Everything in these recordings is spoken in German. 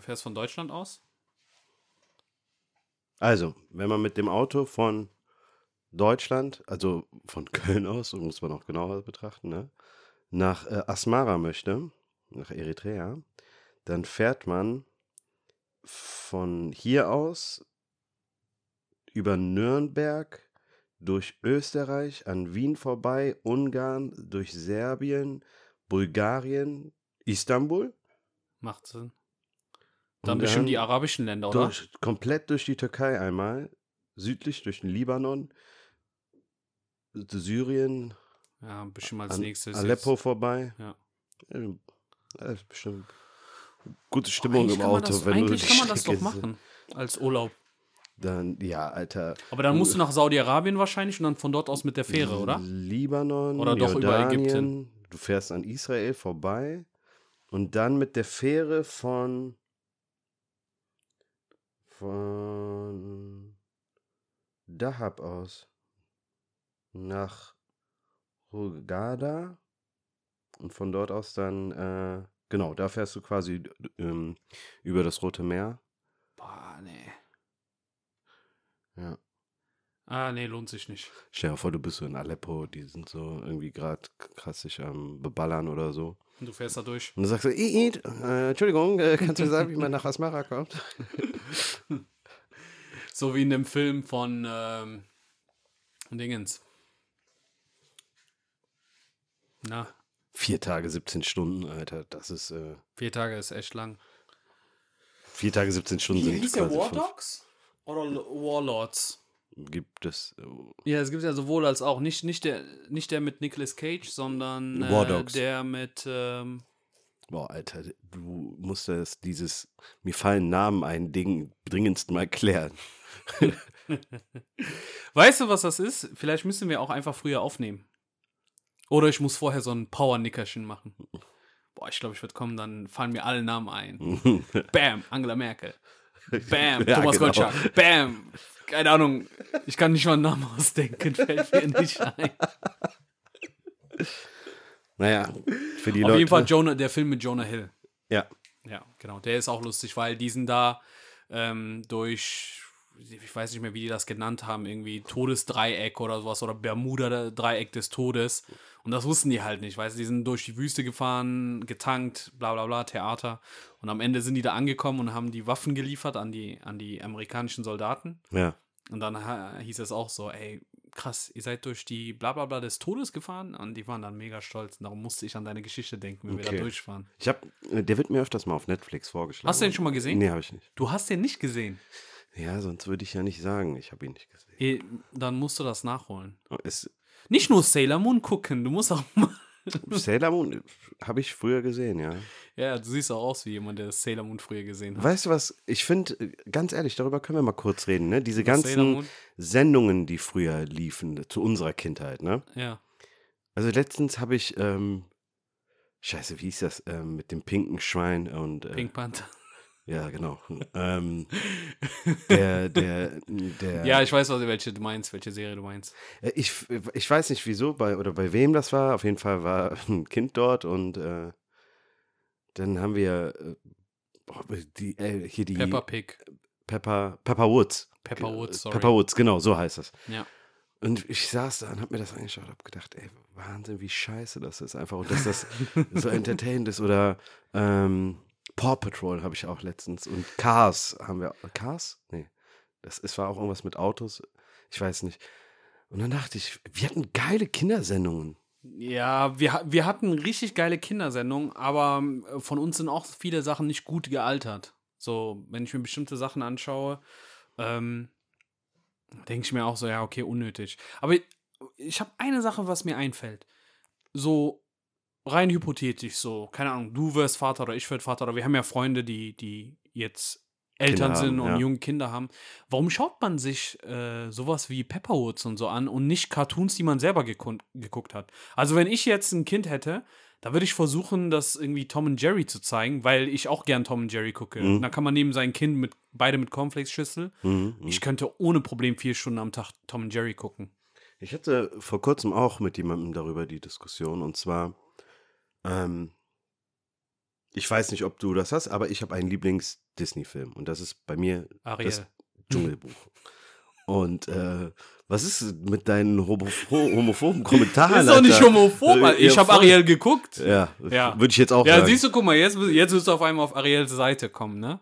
du fährst von Deutschland aus? Also, wenn man mit dem Auto von Deutschland, also von Köln aus, so muss man auch genauer betrachten, ne, nach äh, Asmara möchte, nach Eritrea, dann fährt man von hier aus über Nürnberg, durch Österreich, an Wien vorbei, Ungarn, durch Serbien, Bulgarien, Istanbul. Macht Sinn. Dann Und bestimmt die arabischen Länder, oder? Durch, komplett durch die Türkei einmal, südlich durch den Libanon, Syrien, Ja, bestimmt als an nächstes. Aleppo jetzt. vorbei. Ja. Ist bestimmt gute Stimmung Eigentlich im Auto, das, wenn du eigentlich kann man das doch machen. Als Urlaub. Dann, ja, Alter. Aber dann musst du nach Saudi-Arabien wahrscheinlich und dann von dort aus mit der Fähre, oder? Libanon, Oder doch über Jordanien. Ägypten? Du fährst an Israel vorbei und dann mit der Fähre von von Dahab aus nach Hurghada und von dort aus dann äh, genau, da fährst du quasi ähm, über das Rote Meer. Boah, nee. Ja. Ah, nee, lohnt sich nicht. Stell dir vor, du bist so in Aleppo, die sind so irgendwie gerade krass sich am Beballern oder so. Und du fährst da durch. Und du sagst so, äh, Entschuldigung, äh, kannst du mir sagen, wie man nach Asmara kommt? So wie in dem Film von ähm, Dingens. Na, Vier Tage, 17 Stunden, Alter, das ist, äh, vier Tage ist echt lang. vier Tage, 17 Stunden sind quasi fünf- Dogs? Oder Warlords? Gibt es, äh, Ja, es gibt ja sowohl als auch. Nicht, nicht, der, nicht der mit Nicolas Cage, sondern äh, der mit. Ähm, boah, Alter, du musst das, dieses, mir fallen Namen ein, Ding dringendst mal klären. weißt du, was das ist? Vielleicht müssen wir auch einfach früher aufnehmen. Oder ich muss vorher so ein Power-Nickerchen machen. Boah, ich glaube, ich würde kommen, dann fallen mir alle Namen ein. Bam, Angela Merkel. Bam, Ja, Thomas genau. Gottschalk. Bam, keine Ahnung. Ich kann nicht mal einen Namen ausdenken, fällt mir nicht ein. Naja, für die Auf Leute. jeden Fall Jonah, der Film mit Jonah Hill. Ja, Ja, genau. Der ist auch lustig, weil die sind da ähm, durch, ich weiß nicht mehr, wie die das genannt haben, irgendwie Todesdreieck oder sowas oder Bermuda-Dreieck des Todes. Und das wussten die halt nicht, weißt du, die sind durch die Wüste gefahren, getankt, bla bla bla, Theater. Und am Ende sind die da angekommen und haben die Waffen geliefert an die, an die amerikanischen Soldaten. ja. Und dann hieß es auch so, ey, krass, ihr seid durch die bla bla bla des Todes gefahren. Und die waren dann mega stolz. Und darum musste ich an deine Geschichte denken, wenn wir Okay. da durchfahren. Ich hab, äh, der wird mir öfters mal auf Netflix vorgeschlagen. Hast du den schon mal gesehen? Nee, habe ich nicht. Du hast den nicht gesehen. Ja, sonst würde ich ja nicht sagen, ich habe ihn nicht gesehen. Eh, Dann musst du das nachholen. Es, Nicht nur Sailor Moon gucken, du musst auch mal. Sailor Moon habe ich früher gesehen, ja. Ja, du siehst auch aus wie jemand, der Sailor Moon früher gesehen hat. Weißt du was? Ich finde, ganz ehrlich, darüber können wir mal kurz reden, ne? Diese Sailor ganzen? Sendungen, die früher liefen, zu unserer Kindheit, ne? Ja. Also letztens habe ich, ähm, scheiße, wie hieß das, ähm, mit dem pinken Schwein und, äh, Pink Panther. Ja, genau. ähm, der, der, der, Ja, ich weiß, was, welche du meinst, welche Serie du meinst. Äh, Ich, ich weiß nicht wieso bei, oder bei wem das war. Auf jeden Fall war ein Kind dort und äh, dann haben wir äh, die, äh, hier die Peppa Pig. Pepper, Pepper Woods. Pepper Woods, sorry. Pepper Woods, genau, so heißt das. Ja. Und ich saß da und hab mir das angeschaut und hab gedacht, ey, Wahnsinn, wie scheiße das ist einfach. Und dass das so entertainend ist. Oder ähm, Paw Patrol habe ich auch letztens. Und Cars haben wir. Cars? Nee. Das ist, war auch irgendwas mit Autos. Ich weiß nicht. Und dann dachte ich, wir hatten geile Kindersendungen. Ja, wir, wir hatten richtig geile Kindersendungen, aber ähm, von uns sind auch viele Sachen nicht gut gealtert. So, wenn ich mir bestimmte Sachen anschaue, ähm, denke ich mir auch so, ja, okay, unnötig. Aber ich, ich habe eine Sache, was mir einfällt. So rein hypothetisch, so, keine Ahnung, du wirst Vater oder ich werde Vater, oder wir haben ja Freunde, die, die jetzt Eltern Kinder sind haben, und ja. junge Kinder haben. Warum schaut man sich äh, sowas wie Pepperwoods und so an und nicht Cartoons, die man selber geguckt hat? Also, wenn ich jetzt ein Kind hätte, da würde ich versuchen, das irgendwie Tom und Jerry zu zeigen, weil ich auch gern Tom und Jerry gucke. Mhm. Da kann man neben sein Kind mit beide mit Cornflakes-Schüssel. Mhm, mhm. Ich könnte ohne Problem vier Stunden am Tag Tom und Jerry gucken. Ich hatte vor kurzem auch mit jemandem darüber die Diskussion und zwar, ähm, Ich weiß nicht, ob du das hast, aber ich habe einen Lieblings-Disney-Film und das ist bei mir Ariel. das Dschungelbuch. Und äh, was ist mit deinen homo homophoben Kommentaren? ist doch nicht homophob. Alter. Ich habe. Ariel geguckt. Ja, Ja. würde ich jetzt auch Ja, sagen. siehst du, guck mal, jetzt, jetzt wirst du auf einmal auf Ariels Seite kommen, ne?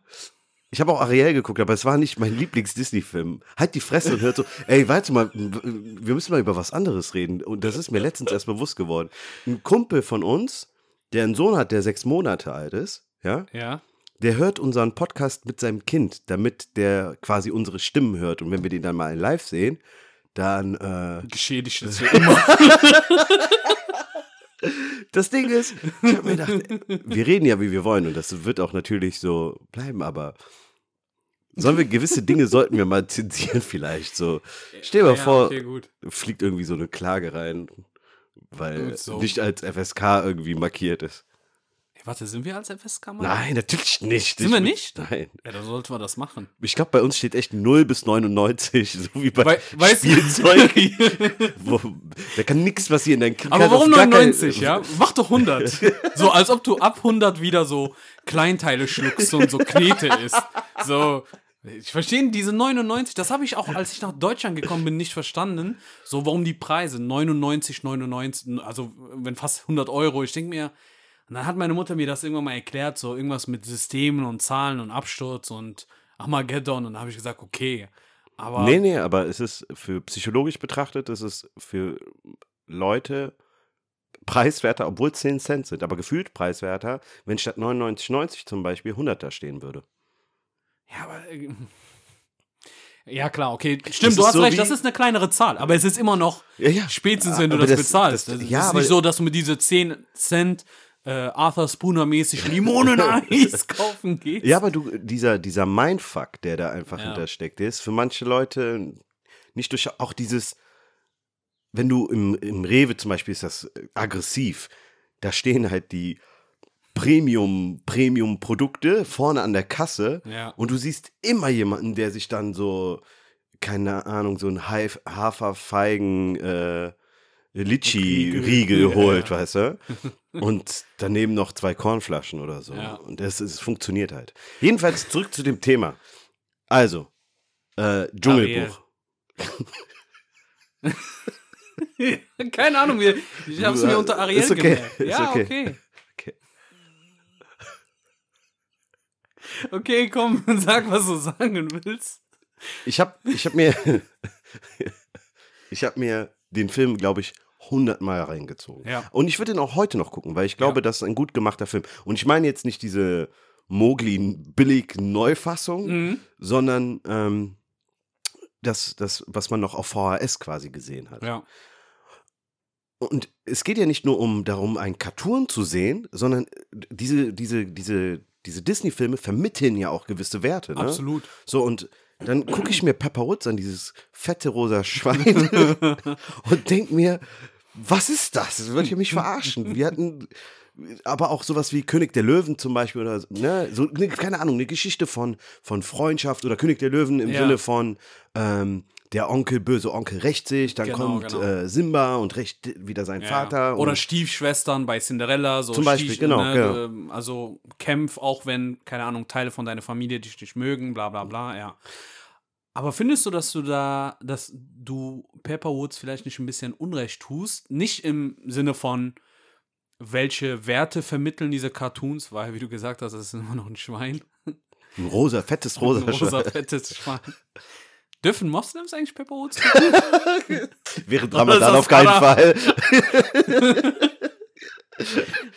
Ich habe auch Ariel geguckt, aber es war nicht mein Lieblings-Disney-Film. Halt die Fresse und hört so, ey, warte mal, wir müssen mal über was anderes reden. Und das ist mir letztens erst bewusst geworden. Ein Kumpel von uns, der einen Sohn hat, der sechs Monate alt ist, ja, Ja. der hört unseren Podcast mit seinem Kind, damit der quasi unsere Stimmen hört. Und wenn wir den dann mal in live sehen, dann, äh, Geschädigt ist für immer. das Ding ist, ich habe mir gedacht, wir reden ja, wie wir wollen und das wird auch natürlich so bleiben, aber sollen wir gewisse Dinge sollten wir mal zensieren vielleicht so. Stell dir mal ja, vor, Okay, fliegt irgendwie so eine Klage rein, weil so. nicht als FSK irgendwie markiert ist. Warte, sind wir als FSK mal? Nein, natürlich nicht. Sind Ich- wir nicht? Nein. Ja, dann sollten wir das machen. Ich glaube, bei uns steht echt 0 bis 99, so wie bei Wei- weißt Spielzeug. Wo, da kann nichts passieren. Dann Aber warum gar kein- 99, ja? Mach doch 100. So, als ob du ab 100 wieder so Kleinteile schluckst und so Knete isst. So, ich verstehe diese 99, das habe ich auch, als ich nach Deutschland gekommen bin, nicht verstanden. So, warum die Preise 99, 99, also wenn fast 100 Euro. Ich denke mir, und dann hat meine Mutter mir das irgendwann mal erklärt, so irgendwas mit Systemen und Zahlen und Absturz und Armageddon. Und da habe ich gesagt, okay. Aber Nee, nee, aber es ist für psychologisch betrachtet, es ist für Leute preiswerter, obwohl es 10 Cent sind, aber gefühlt preiswerter, wenn statt 99,90 zum Beispiel 100 da stehen würde. Ja, aber. äh, Ja, klar, okay. Stimmt, du ist hast so recht, das ist eine kleinere Zahl. Aber es ist immer noch Ja, ja. spätestens, wenn du das, das- bezahlst. das- Das, ja, ist aber- nicht so, dass du mit diese 10 Cent äh, Arthur Spooner-mäßig Limoneneis kaufen gehst. Ja, aber du, dieser, dieser Mindfuck, der da einfach Ja. hintersteckt, der ist für manche Leute nicht durch, auch dieses, wenn du im, im Rewe zum Beispiel ist das aggressiv, da stehen halt die Premium, Premium-Produkte vorne an der Kasse Ja. und du siehst immer jemanden, der sich dann so, keine Ahnung, so ein Haferfeigen, äh, Litschi-Riegel Riegel, ja, holt, ja. weißt du? Und daneben noch zwei Kornflaschen oder so. Ja. Und es funktioniert halt. Jedenfalls zurück zu dem Thema. Also, äh, Dschungelbuch. Keine Ahnung, wir- ich habe es mir unter Ariel Ist okay, gemerkt. Ja, okay. okay. Okay. Okay, komm, sag, was du sagen willst. Ich habe ich hab mir, ich habe mir den Film, glaube ich, hundertmal reingezogen. Ja. Und ich würde ihn auch heute noch gucken, weil ich glaube, Ja. das ist ein gut gemachter Film. Und ich meine jetzt nicht diese Mowgli-Billig-Neufassung, Mhm. sondern ähm, das, das, was man noch auf VHS quasi gesehen hat. Ja. Und es geht ja nicht nur um darum, einen Cartoon zu sehen, sondern diese, diese, diese, diese Disney-Filme vermitteln ja auch gewisse Werte. Ne? Absolut. So, und dann gucke ich mir Pepper Woods an, dieses fette rosa Schwein, und denke mir, was ist das? Das wird ja mich verarschen. Wir hatten aber auch sowas wie König der Löwen zum Beispiel oder ne, so, ne, keine Ahnung, eine Geschichte von, von Freundschaft oder König der Löwen im Ja. Sinne von ähm, der Onkel, böse Onkel rächt sich, dann Genau, kommt genau. Äh, Simba und rächt wieder seinen Ja. Vater. Oder Stiefschwestern bei Cinderella. So Zum Beispiel, Stief- genau, genau. ähm, Also kämpf, auch wenn, keine Ahnung, Teile von deiner Familie dich nicht mögen, bla bla bla, ja. Aber findest du, dass du da, dass du Pepper Woods vielleicht nicht ein bisschen Unrecht tust? Nicht im Sinne von, welche Werte vermitteln diese Cartoons, weil, wie du gesagt hast, es ist immer noch ein Schwein. ein rosa, fettes rosa, ein rosa, Schwein. fettes Schwein. Dürfen Moslems eigentlich Pepper Woods Während Ramadan auf keinen das Fall.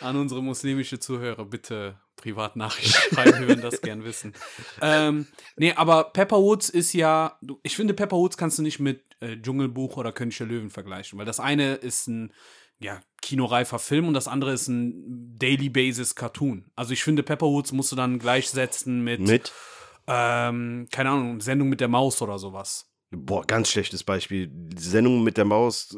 An unsere muslimische Zuhörer bitte Privatnachricht schreiben, wir würden das gern wissen. Ähm, nee, aber Pepper Woods ist ja, ich finde, Pepper Woods kannst du nicht mit äh, Dschungelbuch oder König der Löwen vergleichen, weil das eine ist ein ja, kinoreifer Film und das andere ist ein Daily Basis Cartoon. Also ich finde, Pepper Woods musst du dann gleichsetzen mit, Mit, ähm, keine Ahnung, Sendung mit der Maus oder sowas. boah, ganz schlechtes Beispiel. Sendung mit der Maus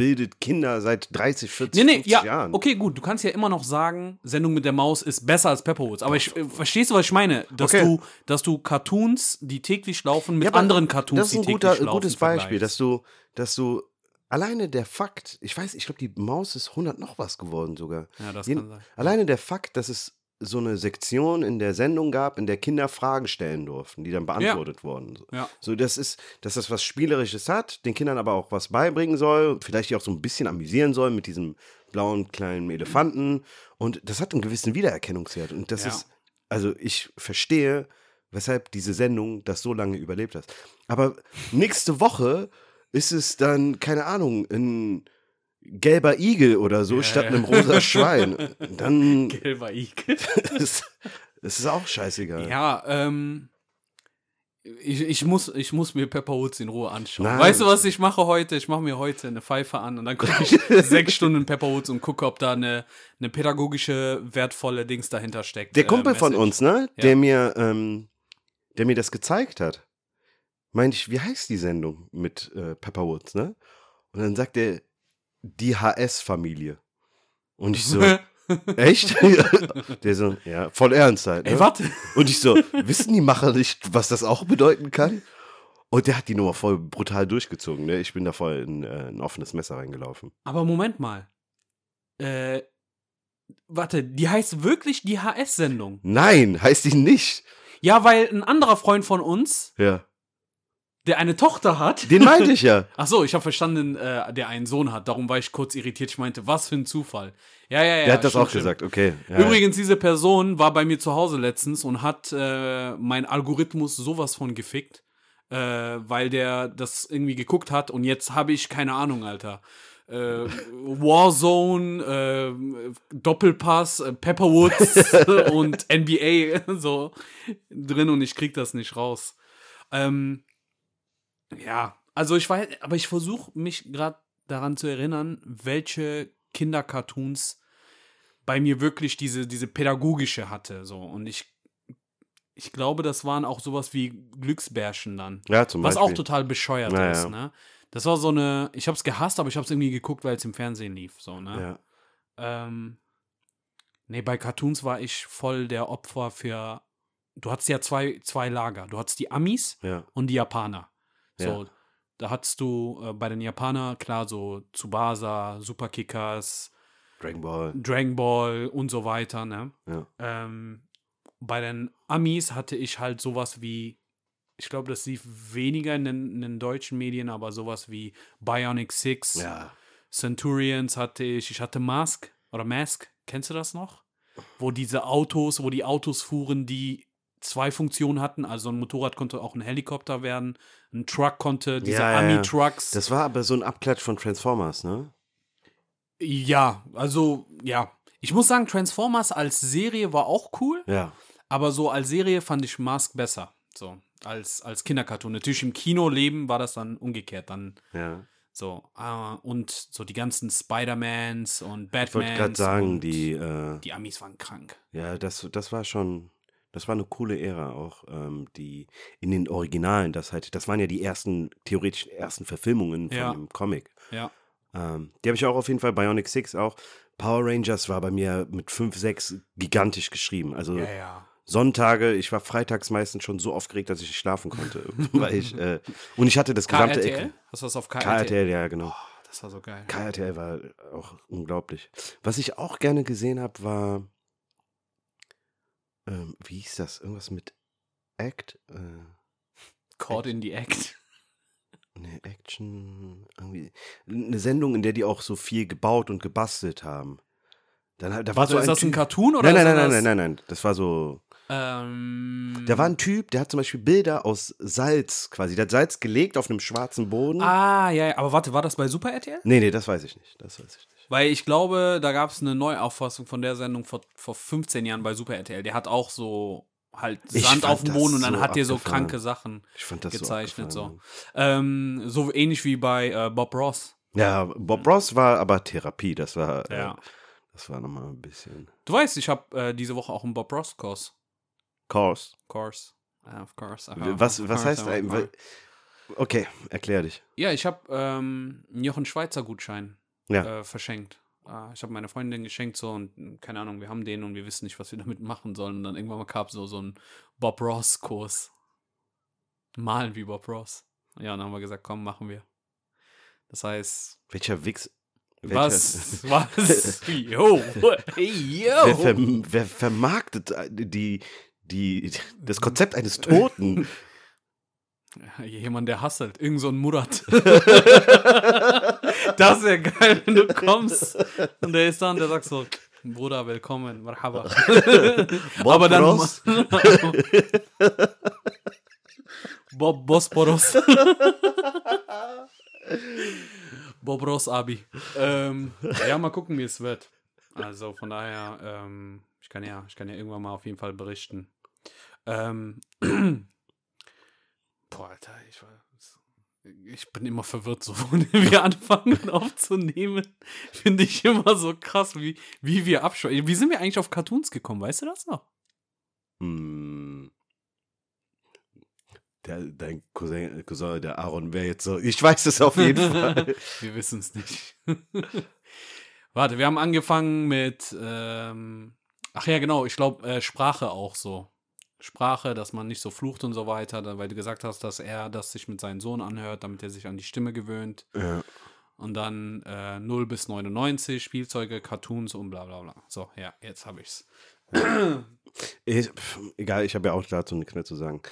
bildet Kinder seit 30, 40, Nee, nee, 50 ja, Jahren. okay, gut. Du kannst ja immer noch sagen, Sendung mit der Maus ist besser als Pepperwoods. Aber ich, äh, verstehst du, was ich meine? Dass, Okay. du, dass du Cartoons, die täglich laufen, mit Ja, anderen Cartoons, Das ist ein die guter, täglich laufen, gutes Beispiel, vergleichst. dass du, dass du alleine der Fakt, ich weiß, ich glaube, die Maus ist 100 noch was geworden sogar. Ja, das Jeden- kann sein. Alleine der Fakt, dass es so eine Sektion in der Sendung gab, in der Kinder Fragen stellen durften, die dann beantwortet wurden. So. Ja. So, das ist, dass das was Spielerisches hat, den Kindern aber auch was beibringen soll, vielleicht die auch so ein bisschen amüsieren soll mit diesem blauen kleinen Elefanten. Und das hat einen gewissen Wiedererkennungswert. Und das Ja. ist, also ich verstehe, weshalb diese Sendung das so lange überlebt hat. Aber nächste Woche ist es dann, keine Ahnung, ein gelber Igel oder so Ja, statt ja. einem rosa Schwein. Dann Gelber Igel. es ist auch scheißegal. Ja, ähm. Ich, ich, muss, ich muss mir Pepper Woods in Ruhe anschauen. Nein. Weißt du, was ich mache heute? Ich mache mir heute eine Pfeife an und dann gucke ich sechs Stunden Pepper Woods und gucke, ob da eine, eine pädagogische, wertvolle Dings dahinter steckt. Der äh, Kumpel von Message. uns, ne, Ja. der mir, ähm, der mir das gezeigt hat, meinte ich, wie heißt die Sendung mit äh, Pepper Woods, ne? Und dann sagt er, die HS-Familie. Und ich so, echt? der so, ja, voll ernst halt. Ne? Ey, warte. Und ich so, wissen die Macher nicht, was das auch bedeuten kann? Und der hat die Nummer voll brutal durchgezogen, ne? Ich bin da voll in äh, ein offenes Messer reingelaufen. Aber Moment mal. Äh, warte, die heißt wirklich die HS-Sendung. Nein, heißt die nicht. Ja, weil ein anderer Freund von uns, Ja. Der eine Tochter hat. Den meinte ich ja. Ach so, ich habe verstanden, äh, der einen Sohn hat. Darum war ich kurz irritiert. Ich meinte, was für ein Zufall. Ja, ja, ja. Der hat das stimmt, auch stimmt. gesagt, okay. Ja. Übrigens, diese Person war bei mir zu Hause letztens und hat äh, mein Algorithmus sowas von gefickt, äh, weil der das irgendwie geguckt hat und jetzt habe ich keine Ahnung, Alter. Äh, Warzone, äh, Doppelpass, äh, Pepperwoods und NBA so drin und ich krieg das nicht raus. Ähm, ja, also ich weiß, aber ich versuche mich gerade daran zu erinnern, welche Kindercartoons bei mir wirklich diese, diese pädagogische hatte. So. Und ich, ich glaube, das waren auch sowas wie Glücksbärchen dann. Ja, zum Was Beispiel. auch total bescheuert Ja, ist, ne? Das war so eine, ich hab's gehasst, aber ich hab's irgendwie geguckt, weil es im Fernsehen lief, so, ne? Ja. Ähm, nee, bei Cartoons war ich voll der Opfer für, du hattest ja zwei, zwei Lager. Du hattest die Amis Ja. und die Japaner. So, Ja. da hattest du äh, bei den Japanern, klar, so Tsubasa, Superkickers, Dragon Ball. Dragon Ball und so weiter, ne? Ja. Ähm, bei den Amis hatte ich halt sowas wie, ich glaube, das lief weniger in den, in den deutschen Medien, aber sowas wie Bionic Six, Ja. Centurions hatte ich, ich hatte Mask oder Mask, kennst du das noch? Wo diese Autos, wo die Autos fuhren, die zwei Funktionen hatten, also ein Motorrad konnte auch ein Helikopter werden, ein Truck konnte, diese Ja. Ami-Trucks. Das war aber so ein Abklatsch von Transformers, ne? Ja, also, ja. Ich muss sagen, Transformers als Serie war auch cool. Ja. Aber so als Serie fand ich Mask besser. So, als, als Kindercartoon. Natürlich im Kinoleben war das dann umgekehrt. Dann Ja. so. ah, und so die ganzen Spider-Mans und Ich wollte gerade sagen, die, äh, die Amis waren krank. ja, das, das war schon, das war eine coole Ära auch, ähm, die in den Originalen, das halt, das waren ja die ersten, theoretisch ersten Verfilmungen von Ja. dem Comic. Ja. Ähm, die habe ich auch auf jeden Fall, Bionic Six auch. Power Rangers war bei mir mit 5, 6 gigantisch geschrieben. Also Ja, ja. Sonntage, ich war freitags meistens schon so aufgeregt, dass ich nicht schlafen konnte. weil ich, äh, und ich hatte das gesamte KRTL? Hast du das auf KRTL? KRTL, ja, genau. Oh, das war so geil. KRTL war auch unglaublich. Was ich auch gerne gesehen habe, war, ähm, wie hieß das? Irgendwas mit Act? Äh, Caught in the Act. ne, Action, irgendwie. Eine Sendung, in der die auch so viel gebaut und gebastelt haben. Dann, da war Warte, so ist das ein Cartoon oder Nein, nein, nein, nein, nein, nein. Das war so. Ähm, Da war ein Typ, der hat zum Beispiel Bilder aus Salz quasi. Der hat Salz gelegt auf einem schwarzen Boden. Ah, ja, ja, aber warte, war das bei Super RTL? Nee, nee, das weiß ich nicht. Das weiß ich nicht. Weil ich glaube, da gab es eine Neuauffassung von der Sendung vor, vor 15 Jahren bei Super RTL. Der hat auch so halt Ich Sand auf dem Boden und dann so hat der so kranke Sachen. Ich fand das Gezeichnet, so. abgefahren, Ähm, so ähnlich wie bei äh, Bob Ross. Ja, Bob Ross war aber Therapie. Das war, Ja. äh, das war nochmal ein bisschen. Du weißt, ich habe äh, diese Woche auch einen Bob Ross Kurs. Kurs. Course. Ja, of course. Was, Of was course, heißt eigentlich? Okay, erklär dich. Ja, ich habe ähm, einen Jochen Schweizer Gutschein Ja. äh, verschenkt. Äh, ich habe meine Freundin geschenkt so und mh, keine Ahnung, wir haben den und wir wissen nicht, was wir damit machen sollen. Und dann irgendwann mal gab so so ein Bob Ross Kurs. Malen wie Bob Ross. Ja, und dann haben wir gesagt, komm, machen wir. Das heißt, Welcher Wix Was? Was? Yo! Hey, Wer, yo! ver, wer vermarktet äh, die, die, das Konzept eines Toten? Jemand, der hasselt. Irgend so ein Murat. das wäre geil, wenn du kommst und der ist da und der sagt so, Bruder, willkommen, marhaba. Aber dann... Bob Bosporos. Bobros Abi. Ähm, ja, mal gucken, wie es wird. Also von daher, ähm, ich kann ja, ich kann ja irgendwann mal auf jeden Fall berichten. Ähm, boah, Alter, ich war. Ich bin immer verwirrt, so wenn wir anfangen aufzunehmen. Finde ich immer so krass, wie, wie wir abschweifen. Wie sind wir eigentlich auf Cartoons gekommen? Weißt du das noch? Hm. Der, dein Cousin, Cousin, der Aaron wäre jetzt so. Ich weiß es auf jeden Fall. Wir wissen es nicht. Warte, wir haben angefangen mit, ähm, ach ja, genau, ich glaube, äh, Sprache auch so. Sprache, dass man nicht so flucht und so weiter, weil du gesagt hast, dass er das sich mit seinem Sohn anhört, damit er sich an die Stimme gewöhnt. Ja. Und dann äh, 0 bis 99, Spielzeuge, Cartoons und bla bla bla. So, ja, jetzt habe ich's. Ich, pf, egal, ich habe ja auch dazu nichts mehr zu sagen.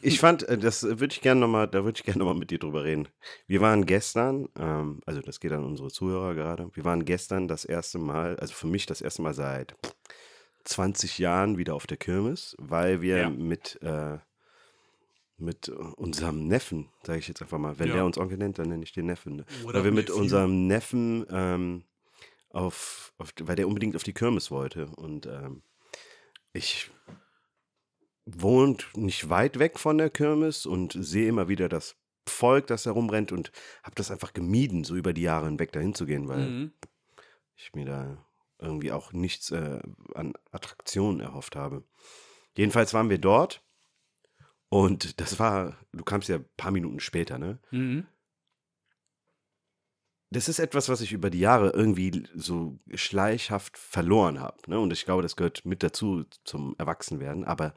Ich fand, äh, das würde ich gerne nochmal, da würde ich gerne nochmal mit dir drüber reden. Wir waren gestern, ähm, also das geht an unsere Zuhörer gerade, wir waren gestern das erste Mal, also für mich das erste Mal seit 20 Jahren wieder auf der Kirmes, weil wir Ja. mit, äh, mit unserem Neffen, sage ich jetzt einfach mal, wenn Ja. der uns Onkel nennt, dann nenne ich den Neffen. Ne? Oder weil wir mit unserem Neffen ähm, auf, auf, weil der unbedingt auf die Kirmes wollte und ähm, ich wohnt nicht weit weg von der Kirmes und sehe immer wieder das Volk, das da rumrennt und habe das einfach gemieden, so über die Jahre hinweg dahin zu gehen, weil Mhm. ich mir da irgendwie auch nichts äh, an Attraktionen erhofft habe. Jedenfalls waren wir dort und das war, du kamst ja ein paar Minuten später, ne? Mhm. Das ist etwas, was ich über die Jahre irgendwie so schleichhaft verloren habe. Ne? Und ich glaube, das gehört mit dazu zum Erwachsenwerden. Aber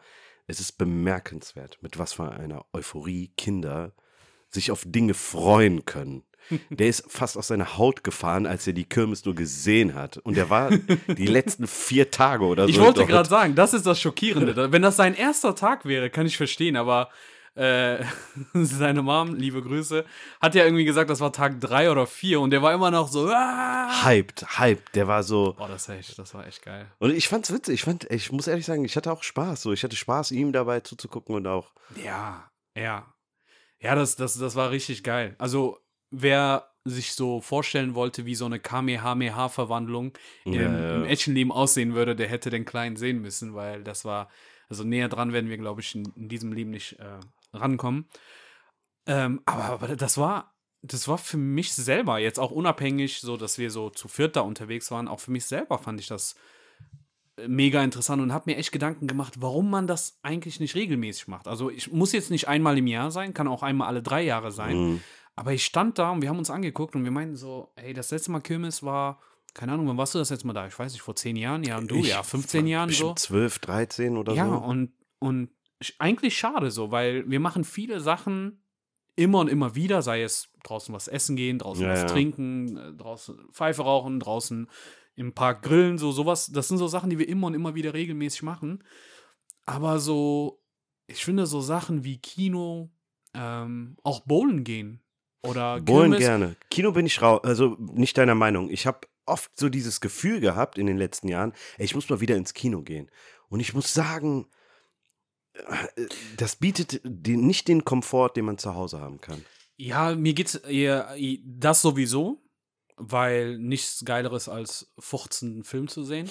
es ist bemerkenswert, mit was für einer Euphorie Kinder sich auf Dinge freuen können. Der ist fast aus seiner Haut gefahren, als er die Kirmes nur gesehen hat. Und er war die letzten vier Tage oder so. Ich wollte gerade sagen, das ist das Schockierende. Wenn das sein erster Tag wäre, kann ich verstehen, aber äh, seine Mom, liebe Grüße, hat ja irgendwie gesagt, das war Tag drei oder vier und der war immer noch so. Ah! Hyped, hyped. Der war so. Boah, das, war echt, das war echt geil. Und ich fand's witzig. Ich fand, ich muss ehrlich sagen, ich hatte auch Spaß. So, ich hatte Spaß, ihm dabei zuzugucken und auch. Ja, ja. Ja, das, das, das war richtig geil. Also, wer sich so vorstellen wollte, wie so eine Kamehameha-Verwandlung im, Ja, im echten Leben aussehen würde, der hätte den Kleinen sehen müssen, weil das war, also näher dran werden wir, glaube ich, in, in diesem Leben nicht äh, rankommen. Ähm, aber, aber das war, das war für mich selber, jetzt auch unabhängig, so dass wir so zu viert da unterwegs waren, auch für mich selber fand ich das äh, mega interessant und habe mir echt Gedanken gemacht, warum man das eigentlich nicht regelmäßig macht. Also ich muss jetzt nicht einmal im Jahr sein, kann auch einmal alle drei Jahre sein. Mhm. Aber ich stand da und wir haben uns angeguckt und wir meinten so, hey, das letzte Mal Kirmes war, keine Ahnung, wann warst du das letzte Mal da? Ich weiß nicht, vor zehn Jahren? Ja, und du, Ich ja, 15 war Jahren so. bestimmt 12, 13 oder Ja, so. und, und sch- eigentlich schade so, weil wir machen viele Sachen immer und immer wieder, sei es draußen was essen gehen, draußen Ja, was ja. trinken, äh, draußen Pfeife rauchen, draußen im Park grillen, so sowas. Das sind so Sachen, die wir immer und immer wieder regelmäßig machen. Aber so, ich finde so Sachen wie Kino, ähm, auch Bowlen gehen oder Bowlen Kirmes- gerne. Kino bin ich raus, also nicht deiner Meinung. Ich habe oft so dieses Gefühl gehabt in den letzten Jahren, ey, ich muss mal wieder ins Kino gehen. Und ich muss sagen, äh, das bietet den, nicht den Komfort, den man zu Hause haben kann. Ja, mir geht's eher das sowieso, weil nichts Geileres als 15 Film zu sehen.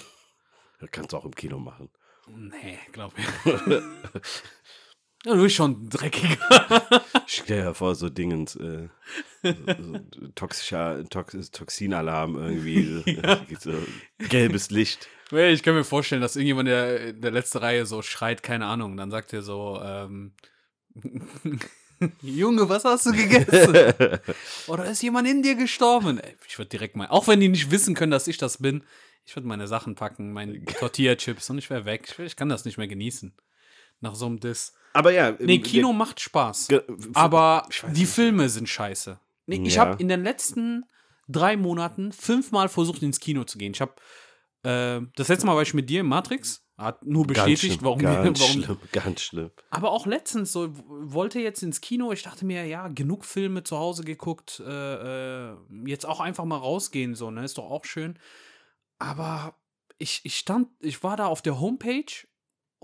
Das kannst du auch im Kino machen. Nee, glaub ich. ja, du bist schon dreckiger. Stell dir vor, so Dingens, äh, so, so toxischer, Tox, Toxinalarm irgendwie, so, so gelbes Licht. Ich kann mir vorstellen, dass irgendjemand in der, der letzten Reihe so schreit, keine Ahnung. Dann sagt er so, ähm, Junge, was hast du gegessen? Oder ist jemand in dir gestorben? Ich würde direkt mal, auch wenn die nicht wissen können, dass ich das bin, ich würde meine Sachen packen, meine Tortilla-Chips und ich wäre weg. Ich, ich kann das nicht mehr genießen. Nach so einem Diss. Aber ja. Nee, ähm, Kino macht Spaß. Aber die nicht. Filme sind scheiße. Nee, ich Ja. habe in den letzten drei Monaten fünfmal versucht, ins Kino zu gehen. Ich habe äh, das letzte Mal war ich mit dir in Matrix. Hat nur bestätigt, ganz warum, ganz warum schlimm, ganz schlimm. aber auch letztens so wollte jetzt ins Kino. Ich dachte mir, ja, genug Filme zu Hause geguckt. Äh, äh, jetzt auch einfach mal rausgehen, so, ne? Ist doch auch schön. Aber ich, ich stand, ich war da auf der Homepage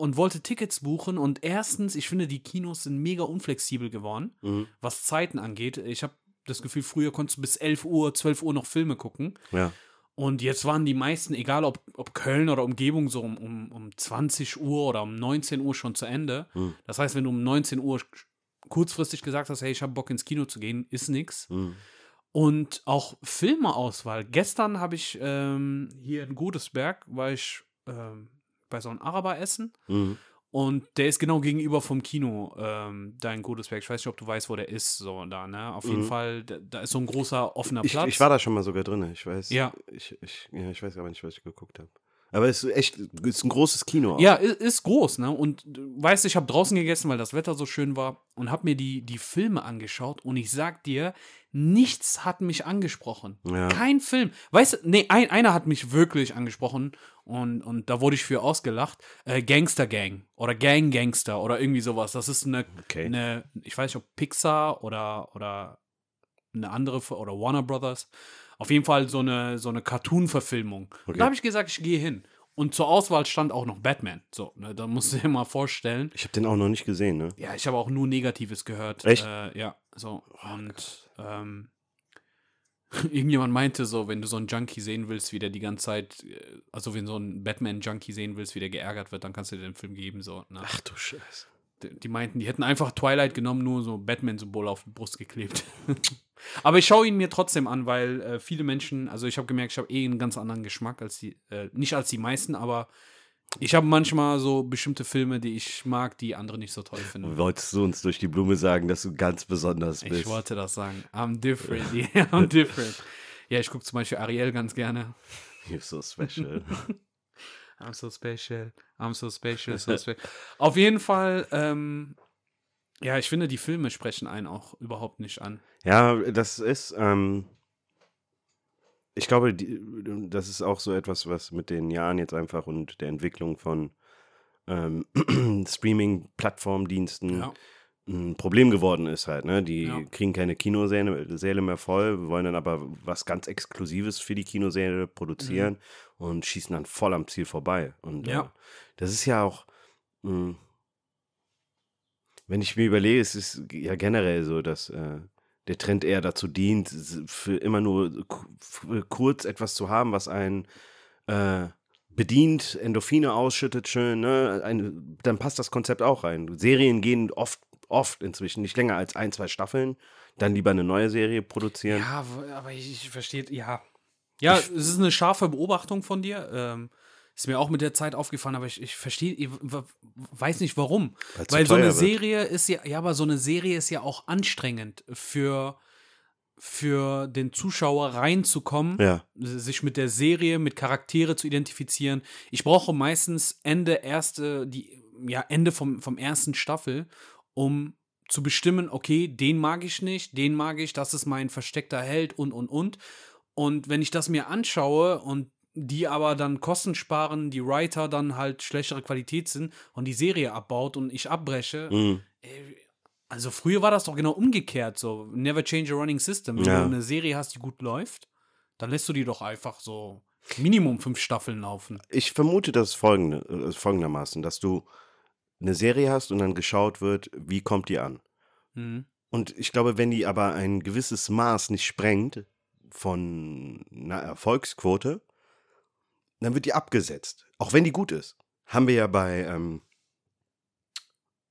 und wollte Tickets buchen. Und erstens, ich finde, die Kinos sind mega unflexibel geworden, Mhm. was Zeiten angeht. Ich habe das Gefühl, früher konntest du bis 11 Uhr, 12 Uhr noch Filme gucken. Ja. Und jetzt waren die meisten, egal ob, ob Köln oder Umgebung, so um, um, um 20 Uhr oder um 19 Uhr schon zu Ende. Hm. Das heißt, wenn du um 19 Uhr kurzfristig gesagt hast, hey, ich habe Bock ins Kino zu gehen, ist nix. Mhm. Und auch Filmeauswahl. Gestern habe ich ähm, hier in Godesberg, war ich ähm, bei so einem Araber essen. Mhm. Und der ist genau gegenüber vom Kino, ähm, da in Godesberg. Ich weiß nicht, ob du weißt, wo der ist, so da, ne? Auf jeden Mhm. Fall, da, da ist so ein großer offener Ich, Platz. ich war da schon mal sogar drin. Ich weiß. Ja. Ich, ich, ja, ich weiß aber nicht, was ich geguckt habe. Aber es ist echt, es ist ein großes Kino. Auch. Ja, ist, groß, ne? Und du weißt, ich habe draußen gegessen, weil das Wetter so schön war und habe mir die, die Filme angeschaut und ich sag dir, nichts hat mich angesprochen. Ja. Kein Film. Weißt du, nee, ein, einer hat mich wirklich angesprochen und, und da wurde ich für ausgelacht. Äh, Gangster Gang oder Gang Gangster oder irgendwie sowas. Das ist eine, Okay. eine ich weiß nicht, ob Pixar oder, oder eine andere oder Warner Brothers. Auf jeden Fall so eine, so eine Cartoon-Verfilmung. Okay. Da habe ich gesagt, ich gehe hin. Und zur Auswahl stand auch noch Batman. So, ne, da musst du dir mal vorstellen. Ich habe den auch noch nicht gesehen, ne? Ja, ich habe auch nur Negatives gehört. Echt? Äh, ja, so. Und ähm, irgendjemand meinte so, wenn du so einen Junkie sehen willst, wie der die ganze Zeit, äh, also wenn so einen Batman-Junkie sehen willst, wie der geärgert wird, dann kannst du dir den Film geben. So, ne? Ach du Scheiße. Die, meinten, die hätten einfach Twilight genommen, nur so Batman-Symbol auf die Brust geklebt. Aber ich schaue ihn mir trotzdem an, weil äh, viele Menschen, also ich habe gemerkt, ich habe eh einen ganz anderen Geschmack als die, äh, nicht als die meisten, aber ich habe manchmal so bestimmte Filme, die ich mag, die andere nicht so toll finden. Wolltest du uns durch die Blume sagen, dass du ganz besonders bist? Ich wollte das sagen. I'm different. Yeah, I'm different. Ja, ich gucke zum Beispiel Ariel ganz gerne. You're so special. I'm so special. I'm so special. So special. Auf jeden Fall, ähm, ja, ich finde, die Filme sprechen einen auch überhaupt nicht an. ja, das ist, ähm, ich glaube, die, das ist auch so etwas, was mit den Jahren jetzt einfach und der Entwicklung von ähm, Streaming-Plattformdiensten Ja. Ein Problem geworden ist halt. Ne? Die Ja. kriegen keine Kinosäle Säle mehr voll, wollen dann aber was ganz Exklusives für die Kinosäle produzieren und schießen dann voll am Ziel vorbei. Und Ja. äh, das ist ja auch, mh, wenn ich mir überlege, es ist ja generell so, dass äh, der Trend eher dazu dient, für immer nur kurz etwas zu haben, was einen äh, bedient, Endorphine ausschüttet, schön, ne? Ein, dann passt das Konzept auch rein. Serien gehen oft, oft inzwischen nicht länger als ein, zwei Staffeln, dann lieber eine neue Serie produzieren. Ja, aber ich, ich verstehe, ja. Ja, es ist eine scharfe Beobachtung von dir. Ähm, ist mir auch mit der Zeit aufgefallen, aber ich, ich verstehe, ich weiß nicht warum. Weil's Weil so eine wird. Serie ist ja, ja, aber so eine Serie ist ja auch anstrengend für, für den Zuschauer reinzukommen, Ja, sich mit der Serie, mit Charaktere zu identifizieren. Ich brauche meistens Ende erste, die, ja, Ende vom, vom ersten Staffel, um zu bestimmen, okay, den mag ich nicht, den mag ich, das ist mein versteckter Held und und und. Und wenn ich das mir anschaue und die aber dann Kosten sparen, die Writer dann halt schlechtere Qualität sind und die Serie abbaut und ich abbreche, mhm. äh, also früher war das doch genau umgekehrt so. Never change a running system. Wenn Ja. du eine Serie hast, die gut läuft, dann lässt du die doch einfach so Minimum fünf Staffeln laufen. Ich vermute das folgende, äh, folgendermaßen, dass du eine Serie hast und dann geschaut wird, wie kommt die an. Mhm. Und ich glaube, wenn die aber ein gewisses Maß nicht sprengt von einer Erfolgsquote, dann wird die abgesetzt. Auch wenn die gut ist. Haben wir ja bei, ähm,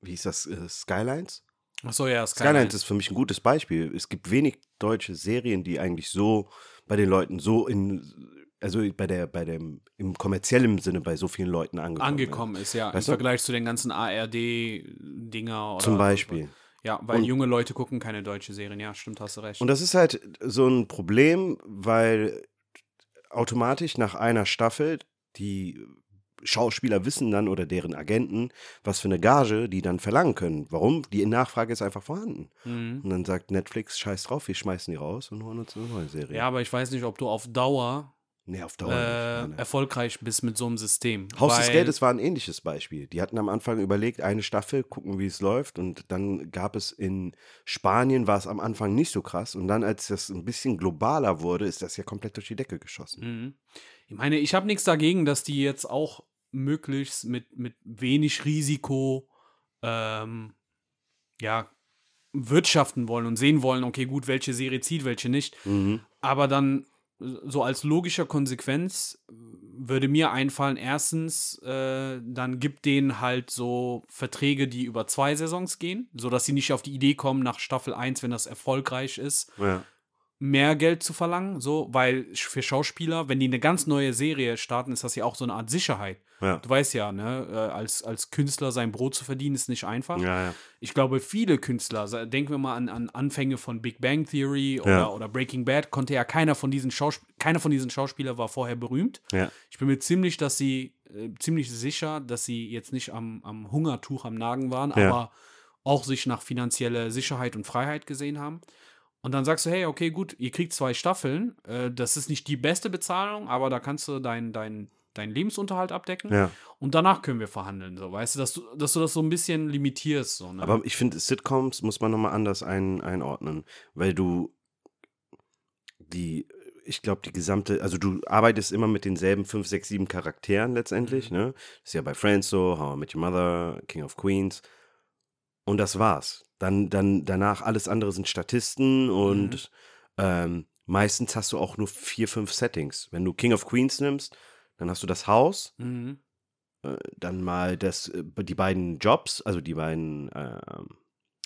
wie hieß das, äh, Skylines? Achso, ja, Skylines ist für mich ein gutes Beispiel. Es gibt wenig deutsche Serien, die eigentlich so bei den Leuten so in, also bei der, bei dem, im kommerziellen Sinne bei so vielen Leuten angekommen, angekommen ist, ja. Im Weißt du? Vergleich zu den ganzen ARD-Dinger. Zum Beispiel. Ja, weil Und- junge Leute gucken keine deutsche Serien. Ja, stimmt, hast du recht. Und das ist halt so ein Problem, weil automatisch nach einer Staffel die Schauspieler wissen dann oder deren Agenten, was für eine Gage die dann verlangen können. Warum? Die Nachfrage ist einfach vorhanden. Mhm. Und dann sagt Netflix, scheiß drauf, wir schmeißen die raus und holen uns eine neue Serie. Ja, aber ich weiß nicht, ob du auf Dauer Nee, auf Dauer äh, nicht. Erfolgreich bist mit so einem System. Haus des Geldes war ein ähnliches Beispiel. Die hatten am Anfang überlegt, eine Staffel, gucken, wie es läuft. Und dann gab es in Spanien, war es am Anfang nicht so krass. Und dann, als das ein bisschen globaler wurde, ist das ja komplett durch die Decke geschossen. Mhm. Ich meine, ich habe nichts dagegen, dass die jetzt auch möglichst mit, mit wenig Risiko ähm, ja, wirtschaften wollen und sehen wollen, okay, gut, welche Serie zieht, welche nicht. Mhm. Aber dann so als logischer Konsequenz würde mir einfallen, erstens, äh, dann gibt denen halt so Verträge, die über zwei Saisons gehen, sodass sie nicht auf die Idee kommen, nach Staffel 1, wenn das erfolgreich ist, Ja. mehr Geld zu verlangen, so, weil für Schauspieler, wenn die eine ganz neue Serie starten, ist das ja auch so eine Art Sicherheit. Ja. Du weißt ja, ne, äh, als, als Künstler sein Brot zu verdienen, ist nicht einfach. Ja, ja. Ich glaube, viele Künstler, denken wir mal an, an Anfänge von Big Bang Theory oder, oder Breaking Bad, konnte ja keiner von diesen Schausp keiner von diesen Schauspielern war vorher berühmt. Ich bin mir ziemlich, dass sie, äh, ziemlich sicher, dass sie jetzt nicht am, am Hungertuch am Nagen waren, aber auch sich nach finanzieller Sicherheit und Freiheit gesehen haben. Und dann sagst du, hey, okay, gut, ihr kriegt zwei Staffeln. Äh, das ist nicht die beste Bezahlung, aber da kannst du deinen dein, dein Lebensunterhalt abdecken. ja. Und danach können wir verhandeln, so, weißt du, dass du, dass du das so ein bisschen limitierst. So, ne? Aber ich finde, Sitcoms muss man nochmal anders ein, einordnen, weil du die, ich glaube, die gesamte, also du arbeitest immer mit denselben fünf, sechs, sieben Charakteren letztendlich, ne? Das ist ja bei Friends so, How I Met Your Mother, King of Queens. Und das war's. Dann, dann danach alles andere sind Statisten und ähm, meistens hast du auch nur vier, fünf Settings. Wenn du King of Queens nimmst, dann hast du das Haus, mhm. äh, dann mal das, äh, die beiden Jobs, also die beiden ähm,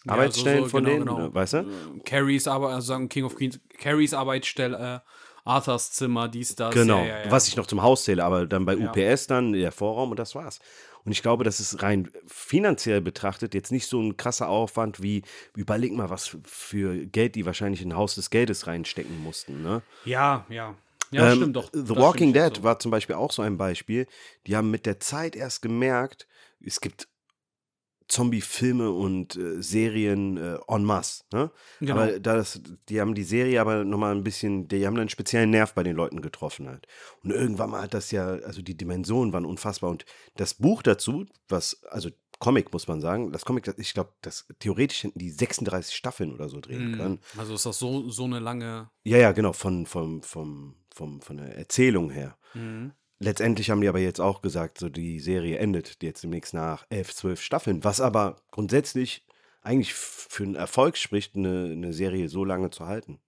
Ja, Arbeitsstellen so- so, von genau, denen, genau. äh, weißt du? Äh, Carries Arbeit, also sagen King of Queens, Carries Arbeitsstelle, äh, Arthurs Zimmer, dies, das. Genau, ja, ja, ja. was ich noch zum Haus zähle, aber dann bei. UPS dann der Vorraum und das war's. Und ich glaube, das ist rein finanziell betrachtet jetzt nicht so ein krasser Aufwand wie, überleg mal, was für Geld die wahrscheinlich in ein Haus des Geldes reinstecken mussten. Ne? Ja, ja. Ja, Ähm, stimmt doch. The Das Walking Dead so. war zum Beispiel auch so ein Beispiel. Die haben mit der Zeit erst gemerkt, es gibt Zombie-Filme und äh, Serien äh, en masse. Ne? Genau. Aber das, die haben die Serie aber nochmal ein bisschen, die haben einen speziellen Nerv bei den Leuten getroffen halt. Und irgendwann mal hat das ja, also die Dimensionen waren unfassbar. Und das Buch dazu, was, also Comic muss man sagen, das Comic, ich glaube, das theoretisch hätten die 36 Staffeln oder so drehen Mhm. können. Also ist das so, so eine lange. Ja, ja, genau, von, vom, vom, vom, von der Erzählung her. Mhm. Letztendlich haben die aber jetzt auch gesagt, so die Serie endet jetzt demnächst nach elf, zwölf Staffeln, was aber grundsätzlich eigentlich für einen Erfolg spricht, eine, eine Serie so lange zu halten.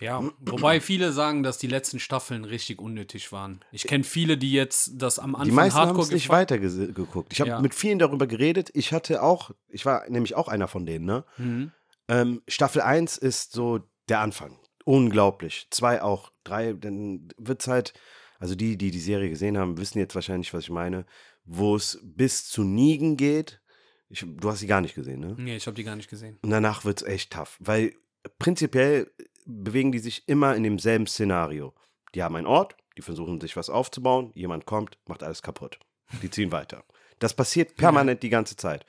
Ja, wobei viele sagen, dass die letzten Staffeln richtig unnötig waren. Ich kenne viele, die jetzt das am Anfang die meisten haben Hardcore es nicht gefeiert- weiter gese- geguckt. Ich habe Ja. mit vielen darüber geredet. Ich hatte auch, ich war nämlich auch einer von denen, ne? Mhm. Ähm, Staffel 1 ist so der Anfang. Unglaublich. Zwei auch, drei, dann wird es halt, also die, die die Serie gesehen haben, wissen jetzt wahrscheinlich, was ich meine, wo es bis zu Nigen geht. Ich, du hast sie gar nicht gesehen, ne? Nee, ich habe die gar nicht gesehen. Und danach wird es echt tough, weil prinzipiell bewegen die sich immer in demselben Szenario. Die haben einen Ort, die versuchen sich was aufzubauen, jemand kommt, macht alles kaputt. Die ziehen weiter. Das passiert permanent die ganze Zeit.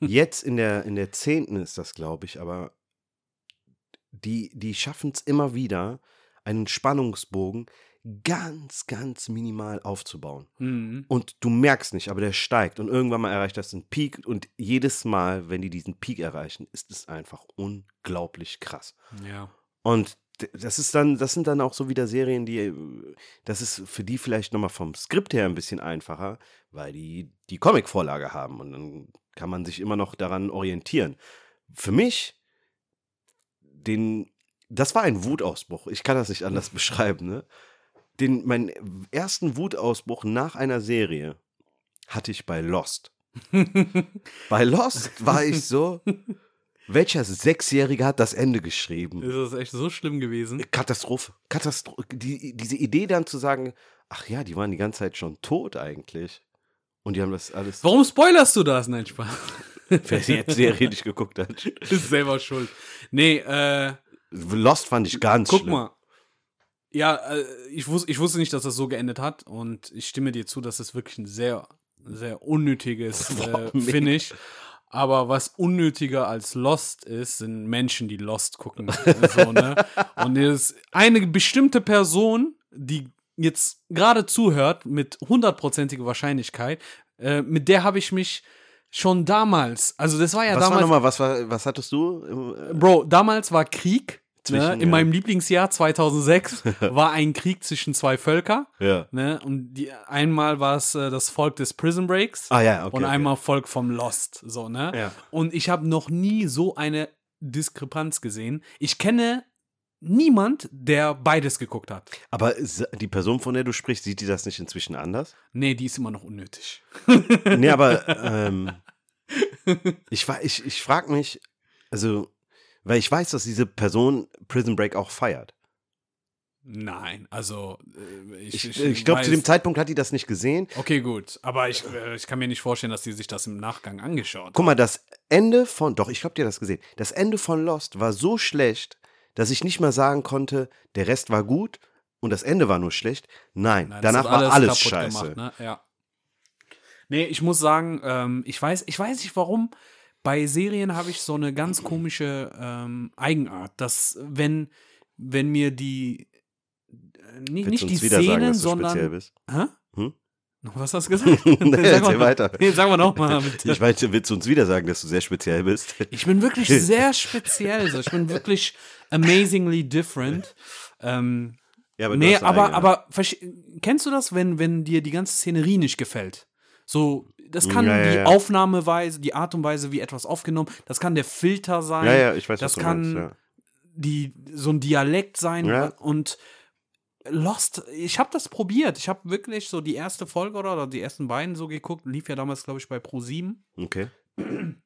Jetzt in der, in der zehnten ist das, glaube ich, aber die, die schaffen es immer wieder, einen Spannungsbogen ganz, ganz minimal aufzubauen. Mhm. Und du merkst nicht, aber der steigt und irgendwann mal erreicht das einen Peak und jedes Mal, wenn die diesen Peak erreichen, ist es einfach unglaublich krass. Ja. Und das ist dann, das sind dann auch so wieder Serien, die, das ist für die vielleicht nochmal vom Skript her ein bisschen einfacher, weil die die Comic-Vorlage haben und dann kann man sich immer noch daran orientieren. Für mich, den, das war ein Wutausbruch. Ich kann das nicht anders beschreiben, ne? Den, meinen ersten Wutausbruch nach einer Serie hatte ich bei Lost. bei Lost war ich so, welcher Sechsjährige hat das Ende geschrieben? Ist das echt so schlimm gewesen? Katastrophe. Katastrophe. Die, diese Idee dann zu sagen, ach ja, die waren die ganze Zeit schon tot eigentlich. Und die haben das alles. Warum spoilerst du das? Nein, Spaß. Wer die jetzt Serie nicht geguckt hat. Ist selber schuld. Nee, äh, Lost fand ich ganz guck schlimm. mal. Ja, äh, ich, wus ich wusste nicht, dass das so geendet hat und ich stimme dir zu, dass es wirklich ein sehr, sehr unnötiges äh, Finish. Aber was unnötiger als Lost ist, sind Menschen, die Lost gucken. so, ne? Und es ist eine bestimmte Person, die jetzt gerade zuhört, mit hundertprozentiger Wahrscheinlichkeit, äh, mit der habe ich mich schon damals, also das war ja was damals. war nochmal, was, war, was hattest du? äh, Bro, damals war Krieg. Ne? Zwischen, In ja. meinem Lieblingsjahr 2006 war ein Krieg zwischen zwei Völker. Ja. Ne? Und die, einmal war es äh, das Volk des Prison Breaks Ah ja, okay. und okay. einmal Volk vom Lost. So, ne? Ja. Und ich habe noch nie so eine Diskrepanz gesehen. Ich kenne niemand, der beides geguckt hat. Aber die Person, von der du sprichst, sieht die das nicht inzwischen anders? Nee, die ist immer noch unnötig. nee, aber ähm, ich, ich, ich frage mich, also, weil ich weiß, dass diese Person Prison Break auch feiert. Nein, also äh, ich, Ich, ich, glaube, zu dem Zeitpunkt hat die das nicht gesehen. Okay, gut. Aber ich, äh, ich kann mir nicht vorstellen, dass die sich das im Nachgang angeschaut Guck mal, das Ende von, doch, ich glaube, die hat das gesehen. Das Ende von Lost war so schlecht, dass ich nicht mal sagen konnte, der Rest war gut und das Ende war nur schlecht. Nein, Nein, danach hat war alles scheiße. Gemacht, ne? Ja. Nee, ich muss sagen, ähm, ich weiß, ich weiß nicht warum. Bei Serien habe ich so eine ganz komische ähm, Eigenart, dass wenn, wenn mir die äh, nicht, nicht die wieder sagen, Szenen, dass du speziell sondern. bist? Hä? Hm? Was hast du gesagt? Nee, Sag erzähl mal- weiter. Nee, sagen wir nochmal. Ich meinte, willst du uns wieder sagen, dass du sehr speziell bist? Ich bin wirklich sehr speziell. So. Ich bin wirklich amazingly different. Ähm, Ja, aber nee, aber, aber kennst du das, wenn, wenn dir die ganze Szenerie nicht gefällt? So, das kann Ja, ja, die. Aufnahmeweise, die Art und Weise, wie etwas aufgenommen, das kann der Filter sein, Ja, ja, ich weiß, das was kann meinst. Die so ein Dialekt sein und Lost, ich habe das probiert. Ich habe wirklich so die erste Folge oder, oder die ersten beiden so geguckt, lief ja damals glaube ich bei Pro7 Okay.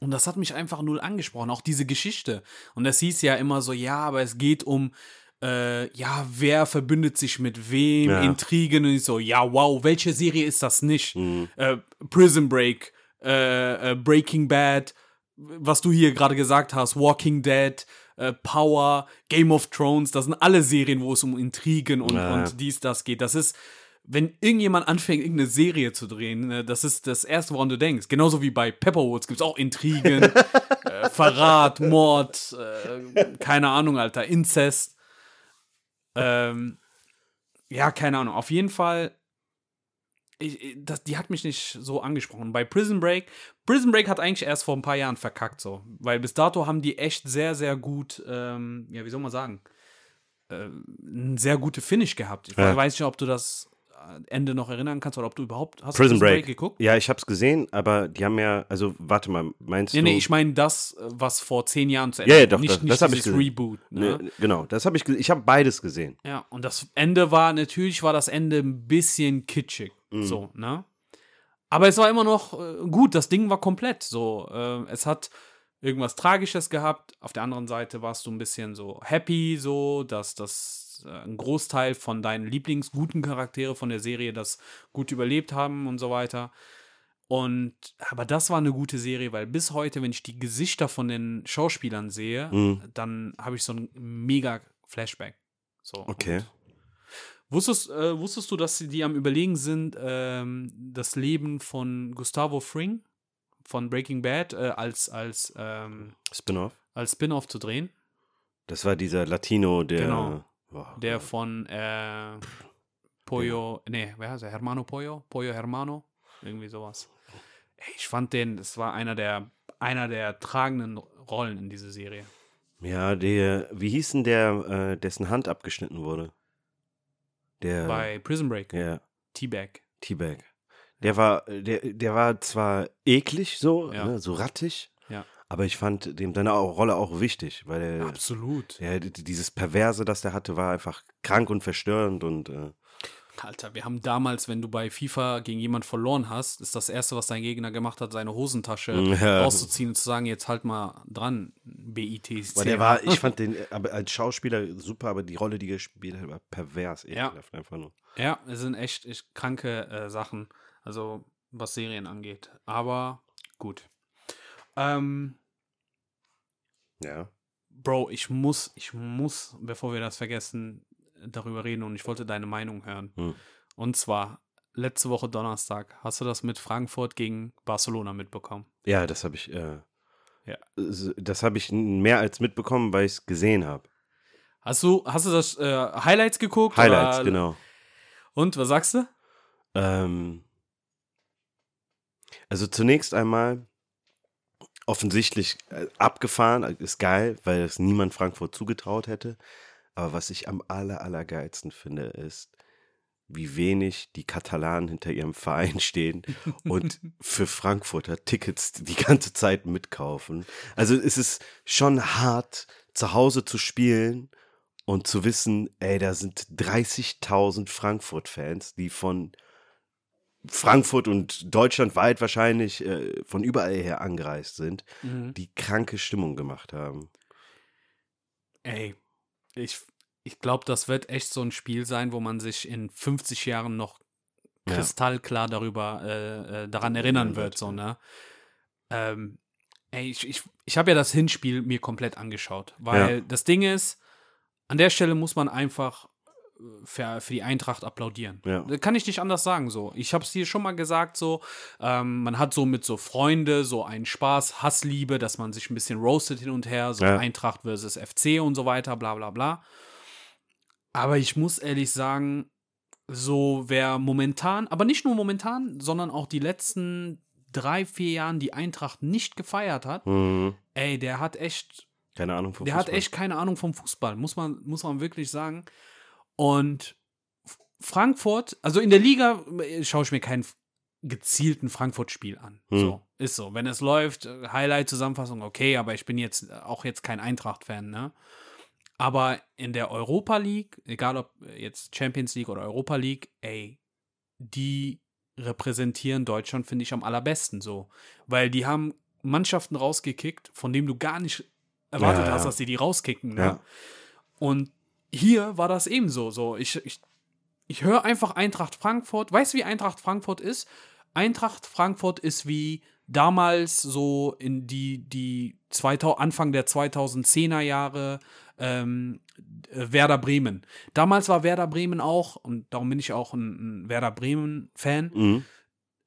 und das hat mich einfach null angesprochen, auch diese Geschichte. Und das hieß ja immer so, ja, aber es geht um, äh, ja, wer verbündet sich mit wem, Ja. Intrigen und ich so, ja, wow, welche Serie ist das nicht? Mhm. Äh, Prison Break, äh, äh, Breaking Bad, was du hier gerade gesagt hast, Walking Dead, äh, Power, Game of Thrones, das sind alle Serien, wo es um Intrigen und, Ja. und dies, das geht. Das ist, wenn irgendjemand anfängt, irgendeine Serie zu drehen, ne, das ist das Erste, woran du denkst. Genauso wie bei Pepperwoods gibt es auch Intrigen, äh, Verrat, Mord, äh, keine Ahnung, Alter, Inzest. Ähm, ja, keine Ahnung. Auf jeden Fall, ich, das, die hat mich nicht so angesprochen. Bei Prison Break, Prison Break hat eigentlich erst vor ein paar Jahren verkackt, so. Weil bis dato haben die echt sehr, sehr gut, ähm, ja, wie soll man sagen, äh, ein sehr gute Finish gehabt. Ich Ja. weiß nicht, ob du das Ende noch erinnern kannst oder ob du überhaupt hast Prison Break. geguckt? Ja, ich hab's gesehen, aber die haben ja, also warte mal, meinst Nee, du? nee, ich meine das, äh, was vor zehn Jahren zu Ende Ja, ja, doch, nicht, das- nicht das hab ich gesehen. Reboot. Ne? Nee, genau, das habe ich, ich habe beides gesehen. Ja, und das Ende war, natürlich war das Ende ein bisschen kitschig. Mhm. So, ne? Aber es war immer noch äh, gut, das Ding war komplett. So, äh, es hat irgendwas Tragisches gehabt. Auf der anderen Seite warst du ein bisschen so happy, so, dass das äh, ein Großteil von deinen Lieblingsguten Charaktere von der Serie das gut überlebt haben und so weiter. Und aber das war eine gute Serie, weil bis heute, wenn ich die Gesichter von den Schauspielern sehe, Mhm. dann habe ich so ein mega Flashback. So. Okay. Wusstest, äh, wusstest du, dass sie die am Überlegen sind, ähm, das Leben von Gustavo Fring von Breaking Bad äh, als, als, ähm, Spin-off. als Spin-off zu drehen? Das war dieser Latino, der. Genau. Der von äh, Pollo, nee, wer heißt er? Hermano Pollo? Pollo Hermano? Irgendwie sowas. Ich fand den, das war einer der, einer der tragenden Rollen in dieser Serie. Ja, der, wie hieß denn der, äh, dessen Hand abgeschnitten wurde? Der. Bei Prison Break, Ja, T-Bag. T-Bag. Der war, der, der war zwar eklig so, Ja. ne, so rattig, Ja. Aber ich fand dem seine Rolle auch wichtig, weil er, Absolut. ja, dieses Perverse, das der hatte, war einfach krank und verstörend und äh, Alter, wir haben damals, wenn du bei FIFA gegen jemand verloren hast, ist das erste, was dein Gegner gemacht hat, seine Hosentasche Ja. rauszuziehen und zu sagen, jetzt halt mal dran, BIT. weil der war, ich fand den aber als Schauspieler super, aber die Rolle, die er gespielt hat, war pervers, Ja. einfach nur. Ja, es sind echt, echt kranke äh, Sachen, also was Serien angeht. Aber gut. Ähm, Ja. Bro, ich muss, ich muss, bevor wir das vergessen, darüber reden und ich wollte deine Meinung hören. Hm. Und zwar letzte Woche Donnerstag. Hast du das mit Frankfurt gegen Barcelona mitbekommen? Ja, das habe ich, äh, Ja. das habe ich mehr als mitbekommen, weil ich es gesehen habe. Hast du, hast du das äh, Highlights geguckt? Highlights, oder? genau. Und was sagst du? Ähm, also zunächst einmal offensichtlich äh, abgefahren, äh, ist geil, weil es niemand Frankfurt zugetraut hätte. Aber was ich am aller, allergeilsten finde, ist, wie wenig die Katalanen hinter ihrem Verein stehen und für Frankfurter Tickets die ganze Zeit mitkaufen. Also es ist schon hart, zu Hause zu spielen und zu wissen, ey, da sind 30.000 Frankfurt-Fans, die von Frankfurt und deutschlandweit wahrscheinlich äh, von überall her angereist sind, Mhm. die kranke Stimmung gemacht haben. Ey, ich, ich glaube, das wird echt so ein Spiel sein, wo man sich in 50 Jahren noch Ja. kristallklar darüber äh, äh, daran erinnern Erinnern wird, so, ne? Ähm, ey, ich, ich, ich habe ja das Hinspiel mir komplett angeschaut, weil das Ding ist, an der Stelle muss man einfach für, für die Eintracht applaudieren. Ja. Da Kann ich nicht anders sagen, so. Ich habe es dir schon mal gesagt, so, ähm, man hat so mit so Freunde so einen Spaß, Hassliebe, dass man sich ein bisschen roastet hin und her, so Ja. Eintracht versus FC und so weiter, bla bla bla. Aber ich muss ehrlich sagen, so wer momentan, aber nicht nur momentan, sondern auch die letzten drei, vier Jahren die Eintracht nicht gefeiert hat, Mhm. ey, der hat echt Keine Ahnung von der hat Fußball. echt keine Ahnung vom Fußball, muss man, muss man wirklich sagen. Und Frankfurt, also in der Liga äh, schaue ich mir keinen gezielten Frankfurt-Spiel an. Hm. So, ist so. Wenn es läuft, äh, Highlight-Zusammenfassung, okay, aber ich bin jetzt auch jetzt kein Eintracht-Fan, ne? Aber in der Europa League, egal ob jetzt Champions League oder Europa League, ey, die repräsentieren Deutschland, finde ich, am allerbesten so. Weil die haben Mannschaften rausgekickt, von denen du gar nicht erwartet Ja, hast, ja. dass sie die rauskicken. Ne? Ja. Und hier war das ebenso. So, ich, ich, ich höre einfach Eintracht Frankfurt. Weißt du, wie Eintracht Frankfurt ist? Eintracht Frankfurt ist wie damals so in die, die 2000, Anfang der 2010er Jahre ähm, äh, Werder Bremen. Damals war Werder Bremen auch, und darum bin ich auch ein, ein Werder Bremen-Fan, Mhm.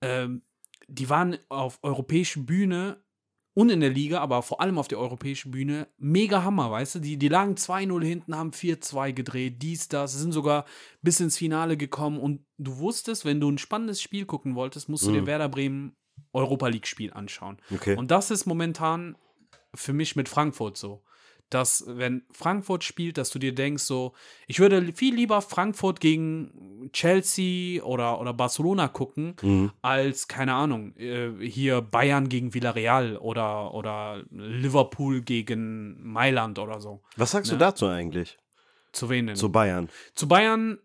ähm, die waren auf europäischer Bühne und in der Liga, aber vor allem auf der europäischen Bühne, mega Hammer, weißt du? Die, die lagen 2-0 hinten, haben 4-2 gedreht, dies, das, sind sogar bis ins Finale gekommen und du wusstest, wenn du ein spannendes Spiel gucken wolltest, musst du dir Mhm. Werder Bremen Europa League-Spiel anschauen. Okay. Und das ist momentan für mich mit Frankfurt so. Dass, wenn Frankfurt spielt, dass du dir denkst, so, ich würde viel lieber Frankfurt gegen Chelsea oder, oder Barcelona gucken, mhm. als, keine Ahnung, äh, hier Bayern gegen Villarreal oder, oder Liverpool gegen Mailand oder so. Was sagst Ja. du dazu eigentlich? Zu wen denn? Zu Bayern. Zu Bayern,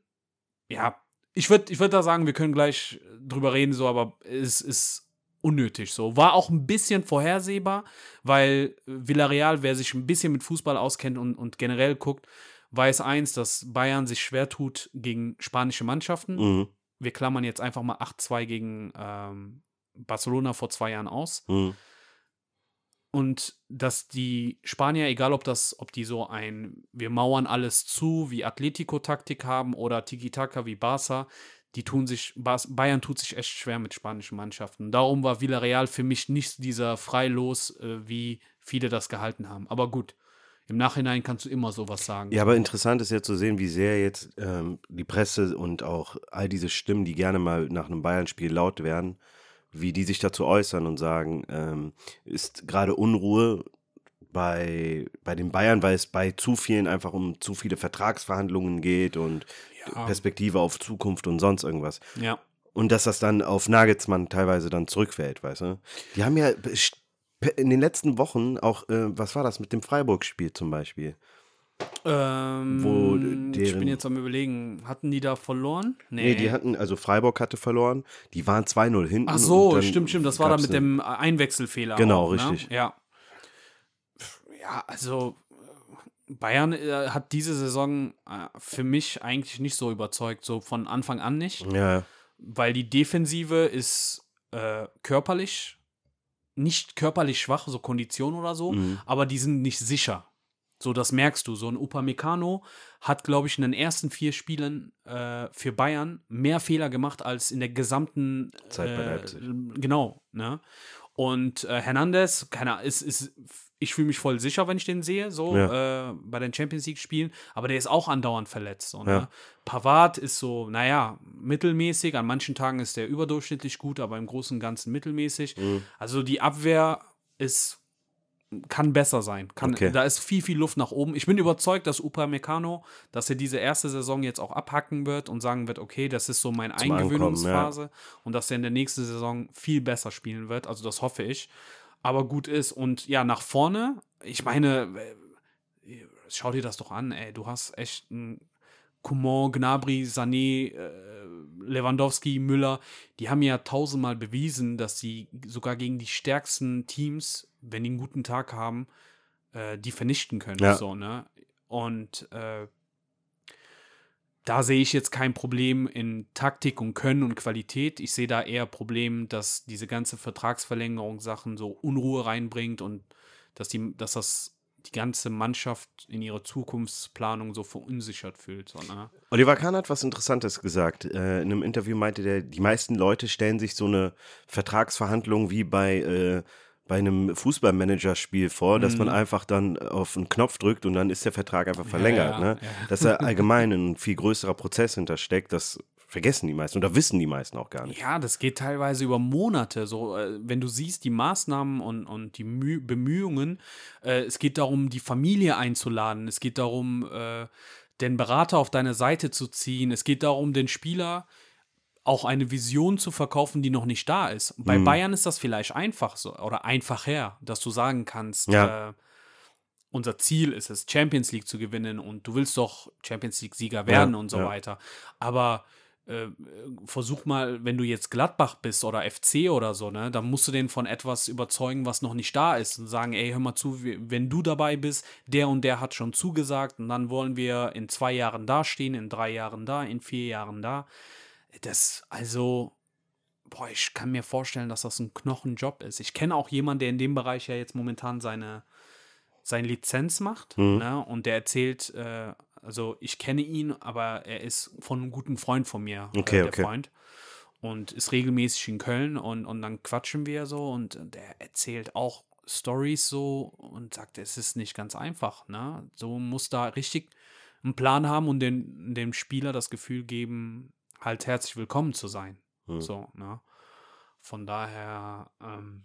ja, ich würde ich würd da sagen, wir können gleich drüber reden, so, aber es ist unnötig so. War auch ein bisschen vorhersehbar, weil Villarreal, wer sich ein bisschen mit Fußball auskennt und, und generell guckt, weiß eins, dass Bayern sich schwer tut gegen spanische Mannschaften. Mhm. Wir klammern jetzt einfach mal 8-2 gegen ähm, Barcelona vor zwei Jahren aus. Mhm. Und dass die Spanier, egal ob das, ob die so ein, wir mauern alles zu, wie Atletico-Taktik haben oder Tiki-Taka wie Barca, die tun sich, Bayern tut sich echt schwer mit spanischen Mannschaften. Darum war Villarreal für mich nicht dieser Freilos, äh, wie viele das gehalten haben. Aber gut, im Nachhinein kannst du immer sowas sagen. Ja, aber interessant ist ja zu sehen, wie sehr jetzt ähm, die Presse und auch all diese Stimmen, die gerne mal nach einem Bayern-Spiel laut werden, wie die sich dazu äußern und sagen, ähm, ist gerade Unruhe bei, bei den Bayern, weil es bei zu vielen einfach um zu viele Vertragsverhandlungen geht und Ja. Perspektive auf Zukunft und sonst irgendwas. Ja. Und dass das dann auf Nagelsmann teilweise dann zurückfällt, weißt du? Die haben ja in den letzten Wochen auch, äh, was war das mit dem Freiburg-Spiel zum Beispiel? Ähm, Wo ich deren- bin jetzt am überlegen, hatten die da verloren? Nee, die hatten, also Freiburg hatte verloren, die waren 2-0 hinten. Ach so, stimmt, stimmt. Das war da mit dem Einwechselfehler. Genau, auch, richtig. Ne? Ja. Ja, also Bayern äh, hat diese Saison äh, für mich eigentlich nicht so überzeugt, so von Anfang an nicht, Ja, weil die Defensive ist äh, körperlich, nicht körperlich schwach, so Kondition oder so, mhm. aber die sind nicht sicher. So, das merkst du. So ein Upamecano hat, glaube ich, in den ersten vier Spielen äh, für Bayern mehr Fehler gemacht als in der gesamten Zeit bei äh, Leipzig. Genau, ne? Und äh, Hernandez, keine Ahnung, ist, ist, ich fühle mich voll sicher, wenn ich den sehe, so äh, bei den Champions League-Spielen, aber der ist auch andauernd verletzt. So, ne? Ja. Pavard ist so, naja, mittelmäßig. An manchen Tagen ist der überdurchschnittlich gut, aber im Großen und Ganzen mittelmäßig. Mhm. Also die Abwehr ist kann besser sein. Kann, Okay. Da ist viel, viel Luft nach oben. Ich bin überzeugt, dass Upamecano, dass er diese erste Saison jetzt auch abhacken wird und sagen wird, okay, das ist so meine Eingewöhnungsphase und dass er in der nächsten Saison viel besser spielen wird. Also das hoffe ich. Aber gut ist. Und ja, nach vorne, ich meine, äh, schau dir das doch an, ey. Du hast echt ein Coman, Gnabry, Sané, äh, Lewandowski, Müller, die haben ja tausendmal bewiesen, dass sie sogar gegen die stärksten Teams, wenn die einen guten Tag haben, äh, die vernichten können. Ja. So, ne? Und äh, da sehe ich jetzt kein Problem in Taktik und Können und Qualität. Ich sehe da eher Problem, dass diese ganze Vertragsverlängerungssachen so Unruhe reinbringt und dass, die, dass das die ganze Mannschaft in ihrer Zukunftsplanung so verunsichert fühlt. So, ne? Oliver Kahn hat was Interessantes gesagt. Äh, in einem Interview meinte der, die meisten Leute stellen sich so eine Vertragsverhandlung wie bei, äh, bei einem Fußballmanagerspiel vor, dass man einfach dann auf einen Knopf drückt und dann ist der Vertrag einfach verlängert. ja, ne? ja. Dass da allgemein ein viel größerer Prozess hintersteckt, das vergessen die meisten oder wissen die meisten auch gar nicht. Ja, das geht teilweise über Monate. So, äh, wenn du siehst, die Maßnahmen und, und die Müh Bemühungen, äh, es geht darum, die Familie einzuladen. Es geht darum, äh, den Berater auf deine Seite zu ziehen. Es geht darum, den Spieler auch eine Vision zu verkaufen, die noch nicht da ist. Bei Mhm. Bayern ist das vielleicht einfach so oder einfacher, dass du sagen kannst, Ja. äh, unser Ziel ist es, Champions League zu gewinnen und du willst doch Champions League-Sieger werden Ja, und so ja. weiter. Aber äh, versuch mal, wenn du jetzt Gladbach bist oder FC oder so, ne, dann musst du den von etwas überzeugen, was noch nicht da ist und sagen, ey, hör mal zu, wenn du dabei bist, der und der hat schon zugesagt und dann wollen wir in zwei Jahren da stehen, in drei Jahren da, in vier Jahren da. Das, also, boah, ich kann mir vorstellen, dass das ein Knochenjob ist. Ich kenne auch jemanden, der in dem Bereich ja jetzt momentan seine, seine Lizenz macht. Mhm. Ne? Und der erzählt, äh, also ich kenne ihn, aber er ist von einem guten Freund von mir, Okay, äh, der okay. Freund. Und ist regelmäßig in Köln und, und dann quatschen wir so und der erzählt auch Stories so und sagt, es ist nicht ganz einfach. Ne? So muss da richtig einen Plan haben und den, dem Spieler das Gefühl geben, halt herzlich willkommen zu sein. Hm. So, ne? Von daher, ähm,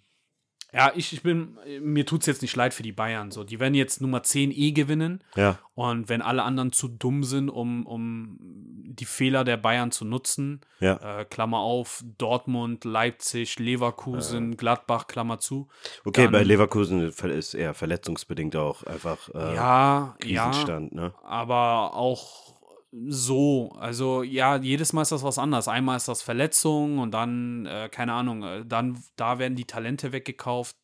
ja, ich, ich bin, mir tut es jetzt nicht leid für die Bayern. So, die werden jetzt Nummer 10 eh gewinnen. Ja, Und wenn alle anderen zu dumm sind, um, um die Fehler der Bayern zu nutzen, ja. äh, Klammer auf, Dortmund, Leipzig, Leverkusen, Gladbach, Klammer zu. Okay, dann- bei Leverkusen ist eher verletzungsbedingt auch einfach äh, ja, ja, Krisenstand, ne? aber auch so, also ja, jedes Mal ist das was anderes. Einmal ist das Verletzung und dann, äh, keine Ahnung, äh, dann, da werden die Talente weggekauft.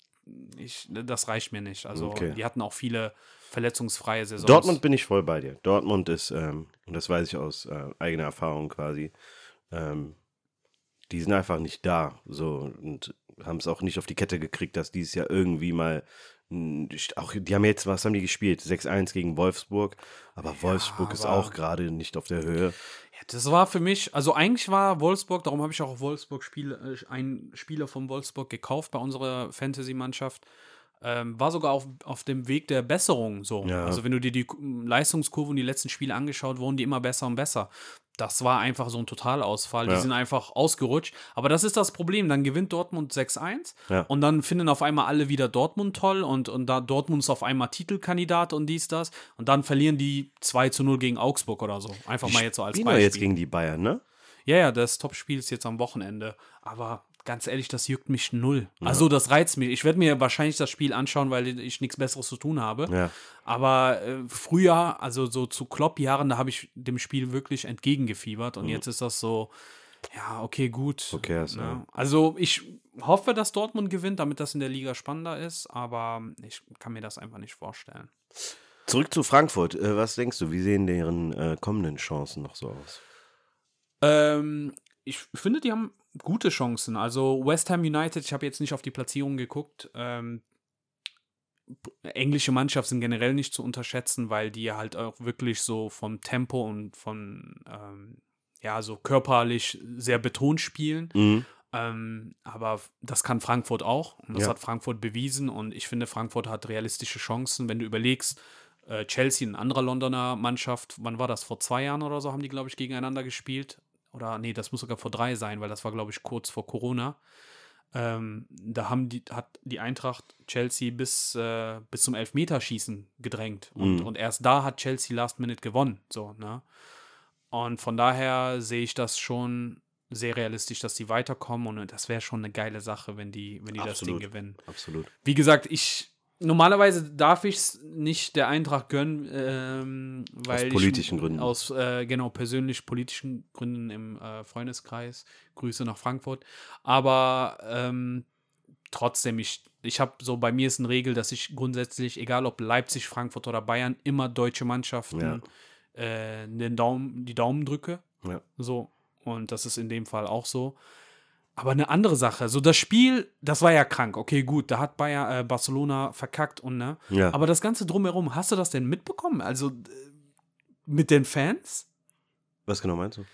Ich, das reicht mir nicht. Also Okay. die hatten auch viele verletzungsfreie Saisons. Dortmund bin ich voll bei dir. Dortmund ist, ähm, und das weiß ich aus äh, eigener Erfahrung quasi, ähm, die sind einfach nicht da. So und haben es auch nicht auf die Kette gekriegt, dass dieses Jahr irgendwie mal. Auch, die haben jetzt, was haben die gespielt? 6-1 gegen Wolfsburg. Aber Wolfsburg ist aber- auch gerade nicht auf der Höhe. Ja, das war für mich, also eigentlich war Wolfsburg, darum habe ich auch Wolfsburg Spiel, äh, einen Spieler von Wolfsburg gekauft bei unserer Fantasy-Mannschaft. Ähm, war sogar auf, auf dem Weg der Besserung so. Ja. Also wenn du dir die Leistungskurve und die letzten Spiele angeschaut, wurden die immer besser und besser. Das war einfach so ein Totalausfall. Ja. Die sind einfach ausgerutscht. Aber das ist das Problem. Dann gewinnt Dortmund 6-1 Ja. und dann finden auf einmal alle wieder Dortmund toll und, und da Dortmund ist auf einmal Titelkandidat und dies, das. Und dann verlieren die 2 zu 0 gegen Augsburg oder so. Einfach mal jetzt so als Beispiel. jetzt gegen die Bayern, ne? Ja, ja, das Topspiel ist jetzt am Wochenende. Aber ganz ehrlich, das juckt mich null. Also, das reizt mich. Ich werde mir wahrscheinlich das Spiel anschauen, weil ich nichts Besseres zu tun habe. Ja. Aber äh, früher, also so zu Klopp-Jahren, da habe ich dem Spiel wirklich entgegengefiebert. Und jetzt ist das so, ja, okay, gut. Mhm. Okay, also- ne? Also, ich hoffe, dass Dortmund gewinnt, damit das in der Liga spannender ist. Aber ich kann mir das einfach nicht vorstellen. Zurück zu Frankfurt. Äh, was denkst du, wie sehen deren äh, kommenden Chancen noch so aus? Ähm, ich finde, die haben gute Chancen. Also West Ham United, ich habe jetzt nicht auf die Platzierung geguckt. Ähm, englische Mannschaft sind generell nicht zu unterschätzen, weil die halt auch wirklich so vom Tempo und von, ähm, ja, so körperlich sehr betont spielen. Mhm. Ähm, aber das kann Frankfurt auch. Und das Ja. hat Frankfurt bewiesen. Und ich finde, Frankfurt hat realistische Chancen. Wenn du überlegst, äh, Chelsea, ein anderer Londoner Mannschaft, wann war das? Vor zwei Jahren oder so haben die, glaube ich, gegeneinander gespielt. Oder nee, das muss sogar vor drei sein, weil das war, glaube ich, kurz vor Corona. Ähm, da haben die, hat die Eintracht Chelsea bis, äh, bis zum Elfmeterschießen gedrängt. Und, Mhm. und erst da hat Chelsea Last Minute gewonnen. So, ne? Und von daher sehe ich das schon sehr realistisch, dass die weiterkommen. Und das wäre schon eine geile Sache, wenn die, wenn die das Ding Absolut. gewinnen. Absolut. Wie gesagt, ich normalerweise darf ich es nicht der Eintracht gönnen, ähm, weil politischen ich, Gründen. Aus äh, genau persönlich politischen Gründen im äh, Freundeskreis. Grüße nach Frankfurt. Aber ähm, trotzdem, ich, ich habe so bei mir ist eine Regel, dass ich grundsätzlich, egal ob Leipzig, Frankfurt oder Bayern, immer deutsche Mannschaften Ja. äh, den Daumen, die Daumen drücke. Ja. So. Und das ist in dem Fall auch so. Aber eine andere Sache, so das Spiel, das war ja krank. Okay, gut, da hat Bayer, äh, Barcelona verkackt und ne. Ja. Aber das Ganze drumherum, hast du das denn mitbekommen? Also äh, mit den Fans? Was genau meinst du?